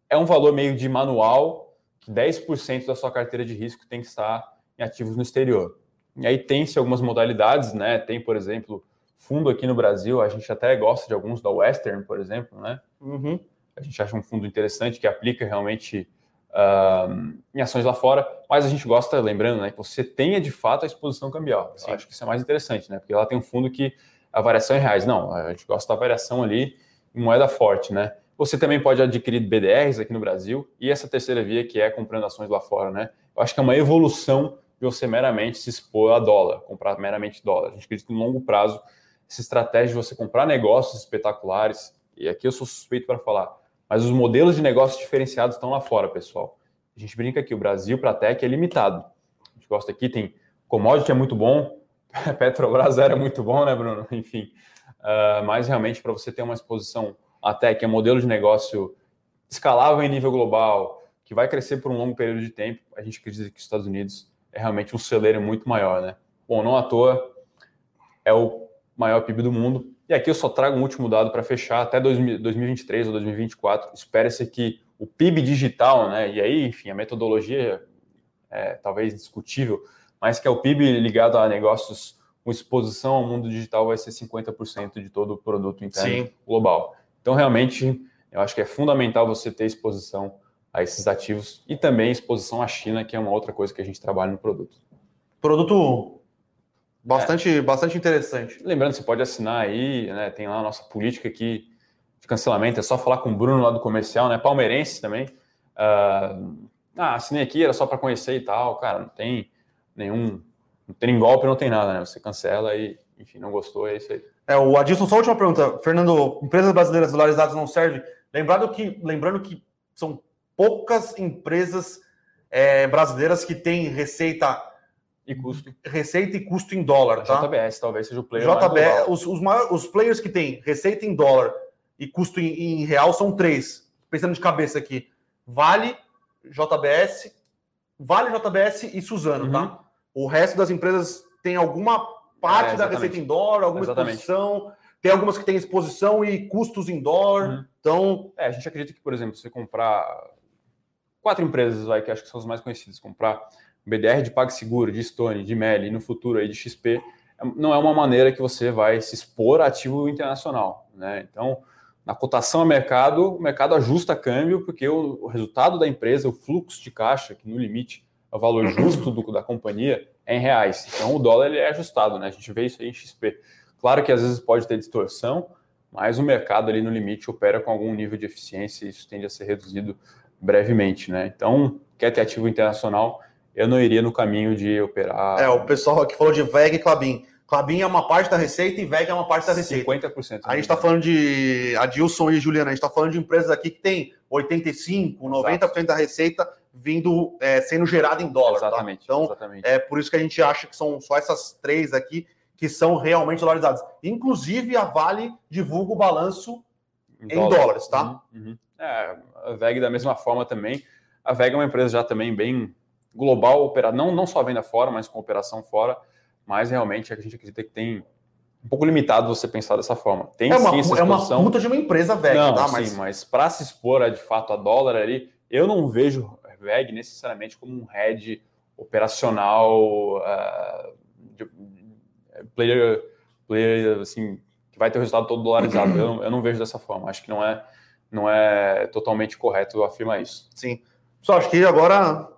[SPEAKER 1] é um valor meio de manual, que 10% da sua carteira de risco tem que estar em ativos no exterior. E aí tem-se algumas modalidades, né? Tem, por exemplo, fundo aqui no Brasil, a gente até gosta de alguns da Western, por exemplo, né?
[SPEAKER 2] Uhum.
[SPEAKER 1] A gente acha um fundo interessante que aplica realmente uh, em ações lá fora, mas a gente gosta, lembrando, né, que você tenha de fato a exposição cambial. Eu acho que isso é mais interessante, né? Porque lá tem um fundo que a variação é em reais. Não, a gente gosta da variação ali em moeda forte, né? Você também pode adquirir BDRs aqui no Brasil e essa terceira via que é comprando ações lá fora, né? Eu acho que é uma evolução de você meramente se expor a dólar, comprar meramente dólar. A gente acredita que no longo prazo, essa estratégia de você comprar negócios espetaculares, e aqui eu sou suspeito para falar, mas os modelos de negócios diferenciados estão lá fora, pessoal. A gente brinca que o Brasil para tech é limitado. A gente gosta aqui, tem commodity é muito bom, Petrobras era muito bom, né, Bruno? Enfim, uh, mas realmente para você ter uma exposição à tech, é um modelo de negócio escalável em nível global, que vai crescer por um longo período de tempo, a gente acredita que os Estados Unidos é realmente um celeiro muito maior, né? Bom, não à toa é o maior PIB do mundo, e aqui eu só trago um último dado para fechar, até 2023 ou 2024, espera-se que o PIB digital, né, e aí, enfim, a metodologia é talvez discutível, mas que é o PIB ligado a negócios com exposição ao mundo digital vai ser 50% de todo o produto interno Sim. global. Então, realmente, eu acho que é fundamental você ter exposição a esses ativos e também exposição à China, que é uma outra coisa que a gente trabalha no produto.
[SPEAKER 2] Produto Bastante, é. bastante interessante.
[SPEAKER 1] Lembrando, você pode assinar aí, né? Tem lá a nossa política aqui de cancelamento, é só falar com o Bruno lá do comercial, né? Palmeirense também. Uh, ah, assinei aqui, era só para conhecer e tal. Cara, não tem nenhum. Não tem golpe, não tem nada, né? Você cancela e, enfim, não gostou, é isso aí.
[SPEAKER 2] É, o Adilson, só última pergunta. Fernando, empresas brasileiras dolarizadas não servem? Lembrando que, lembrando que são poucas empresas é, brasileiras que têm receita
[SPEAKER 1] e custo.
[SPEAKER 2] Receita e custo em dólar,
[SPEAKER 1] tá? JBS talvez seja o player
[SPEAKER 2] JBS, os, os, maiores, os players que têm receita em dólar e custo em, em, real são três. Pensando de cabeça aqui. Vale, JBS, Vale, JBS e Suzano, tá? uhum. tá? O resto das empresas tem alguma parte é, da receita em dólar, alguma exatamente. exposição. Tem algumas que têm exposição e custos em dólar. Uhum. Então.
[SPEAKER 1] É, a gente acredita que, por exemplo, se você comprar quatro empresas vai, que acho que são as mais conhecidas, comprar BDR de PagSeguro, de Stone, de Meli, no futuro aí de XP, não é uma maneira que você vai se expor a ativo internacional. Né? Então, na cotação a mercado, o mercado ajusta câmbio, porque o, o, resultado da empresa, o fluxo de caixa, que no limite é o valor justo do, da companhia, é em reais. Então, o dólar ele é ajustado, né? a gente vê isso aí em XP. Claro que às vezes pode ter distorção, mas o mercado ali no limite opera com algum nível de eficiência e isso tende a ser reduzido brevemente, né? Então, quer ter ativo internacional, eu não iria no caminho de operar.
[SPEAKER 2] É, o pessoal aqui falou de VEG e Clabin. Clabin é uma parte da receita e VEG é uma parte da receita.
[SPEAKER 1] 50%.
[SPEAKER 2] A gente está falando de Adilson e Juliana, a gente está falando de empresas aqui que tem 85%, 90% Exato. da receita vindo é, sendo gerada em dólar.
[SPEAKER 1] Tá? Exatamente.
[SPEAKER 2] Tá? Então,
[SPEAKER 1] exatamente.
[SPEAKER 2] é por isso que a gente acha que são só essas três aqui que são realmente dolarizadas. Inclusive, a Vale divulga o balanço em, em dólares, tá?
[SPEAKER 1] Uhum, uhum. É, a VEG da mesma forma também. A VEG é uma empresa já também bem global, operada, não, não só venda fora, mas com operação fora, mas realmente a gente acredita que tem um pouco limitado você pensar dessa forma. Tem
[SPEAKER 2] é uma, sim essa É uma puta de uma empresa VEG,
[SPEAKER 1] não,
[SPEAKER 2] tá?
[SPEAKER 1] Mas, sim, mas para se expor a, de fato a dólar ali, eu não vejo VEG necessariamente como um head operacional uh, de, player, player assim, que vai ter o resultado todo dolarizado. eu, eu não vejo dessa forma. Acho que não é não é totalmente correto afirmar isso.
[SPEAKER 2] Sim. Só acho que agora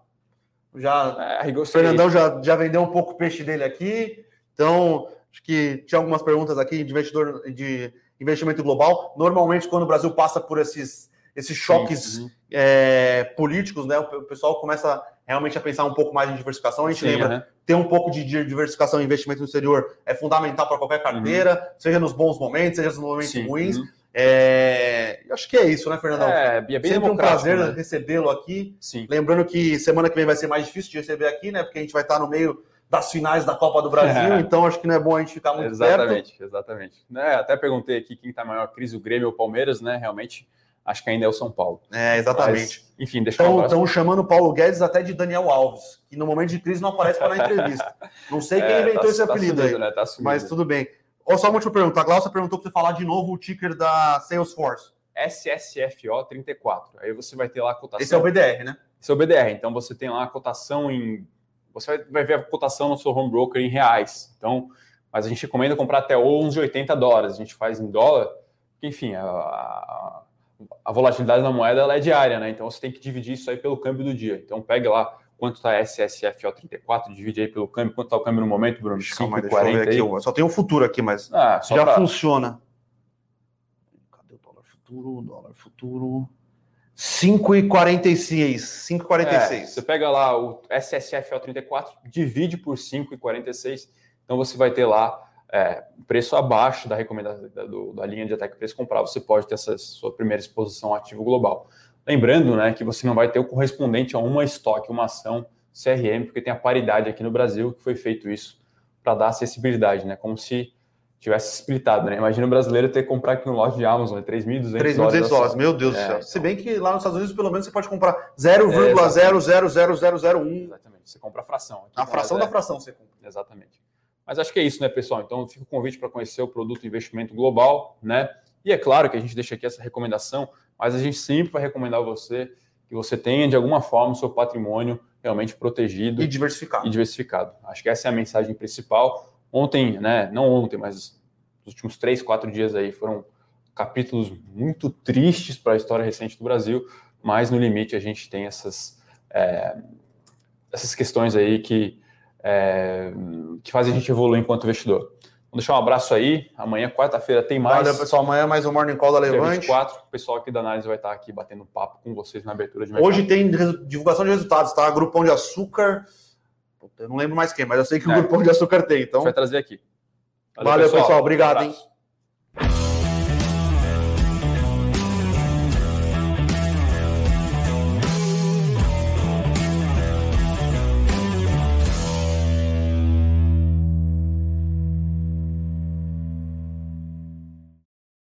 [SPEAKER 2] já é, o Fernandão já, já vendeu um pouco o peixe dele aqui. Então, acho que tinha algumas perguntas aqui de investidor de investimento global. Normalmente, quando o Brasil passa por esses, esses choques uhum. é, políticos, né, o pessoal começa realmente a pensar um pouco mais em diversificação. A gente Sim, lembra, uhum. ter um pouco de diversificação em investimento no exterior é fundamental para qualquer carteira, uhum. seja nos bons momentos, seja nos momentos Sim, ruins. Uhum. É... Acho que é isso, né, Fernandão?
[SPEAKER 1] É, é bem
[SPEAKER 2] Sempre um prazer né? recebê-lo aqui. Sim. Lembrando que semana que vem vai ser mais difícil de receber aqui, né? Porque a gente vai estar no meio das finais da Copa do Brasil, é. então acho que não é bom a gente ficar muito
[SPEAKER 1] exatamente,
[SPEAKER 2] perto.
[SPEAKER 1] Exatamente, exatamente. até perguntei aqui quem está maior crise, o Grêmio ou o Palmeiras, né? Realmente, acho que ainda é o São Paulo.
[SPEAKER 2] É, exatamente.
[SPEAKER 1] Mas, enfim, deixa eu
[SPEAKER 2] Estão chamando o Paulo Guedes até de Daniel Alves, que no momento de crise não aparece para na entrevista. Não sei quem é, inventou tá, esse tá apelido sumido, aí, né? tá mas tudo bem. Ou só uma última pergunta. A Glaucia perguntou para você falar de novo o ticker da Salesforce.
[SPEAKER 1] SSFO34. Aí você vai ter lá a cotação.
[SPEAKER 2] Esse é o BDR, né?
[SPEAKER 1] Esse é o BDR. Então você tem lá a cotação em. Você vai ver a cotação no seu home broker em reais. Então, mas a gente recomenda comprar até 11,80 dólares. A gente faz em dólar. Enfim, a, a, a volatilidade da moeda é diária, né? Então você tem que dividir isso aí pelo câmbio do dia. Então pegue lá quanto está SSFO34, divide aí pelo câmbio, quanto está o câmbio no momento, Bruno?
[SPEAKER 2] 5,40 aqui. Eu só tem o futuro aqui, mas ah, já pra... funciona. Cadê o dólar futuro? Dólar futuro. 5,46. 5,46.
[SPEAKER 1] É, você pega lá o SSFO34, divide por 5,46, então você vai ter lá é, preço abaixo da recomendação da, do, da linha de ataque preço comprar, você pode ter essa sua primeira exposição ativo global. Lembrando né, que você não vai ter o correspondente a uma estoque, uma ação CRM, porque tem a paridade aqui no Brasil, que foi feito isso para dar acessibilidade, né? Como se tivesse splitado, né? Imagina o brasileiro ter que comprar aqui no lote de Amazon, 3.200
[SPEAKER 2] 3.200 dólares. dólares, meu Deus é, do céu. Então... Se bem que lá nos Estados Unidos, pelo menos, você pode comprar 0,000001. É,
[SPEAKER 1] exatamente, você compra a fração.
[SPEAKER 2] Aqui a fração é da fração você compra.
[SPEAKER 1] Exatamente. Mas acho que é isso, né, pessoal? Então, fica o convite para conhecer o produto investimento global, né? E é claro que a gente deixa aqui essa recomendação mas a gente sempre vai recomendar a você que você tenha, de alguma forma, o seu patrimônio realmente protegido
[SPEAKER 2] e diversificado.
[SPEAKER 1] E diversificado. Acho que essa é a mensagem principal. Ontem, né, não ontem, mas nos últimos três, quatro dias aí foram capítulos muito tristes para a história recente do Brasil, mas no limite a gente tem essas, é, essas questões aí que, é, que fazem a gente evoluir enquanto investidor. Vamos deixar um abraço aí. Amanhã, quarta-feira, tem mais.
[SPEAKER 2] Valeu, pessoal. Amanhã mais um Morning Call da
[SPEAKER 1] Dia
[SPEAKER 2] Levante.
[SPEAKER 1] 24, o pessoal aqui da análise vai estar aqui batendo papo com vocês na abertura de mercado.
[SPEAKER 2] Hoje tem divulgação de resultados, tá? Grupão de Açúcar. Eu não lembro mais quem, mas eu sei que o
[SPEAKER 1] É.
[SPEAKER 2] Grupão de Açúcar tem.
[SPEAKER 1] a
[SPEAKER 2] Então,
[SPEAKER 1] gente vai trazer aqui.
[SPEAKER 2] valeu, pessoal. Obrigado,
[SPEAKER 1] Um
[SPEAKER 2] hein?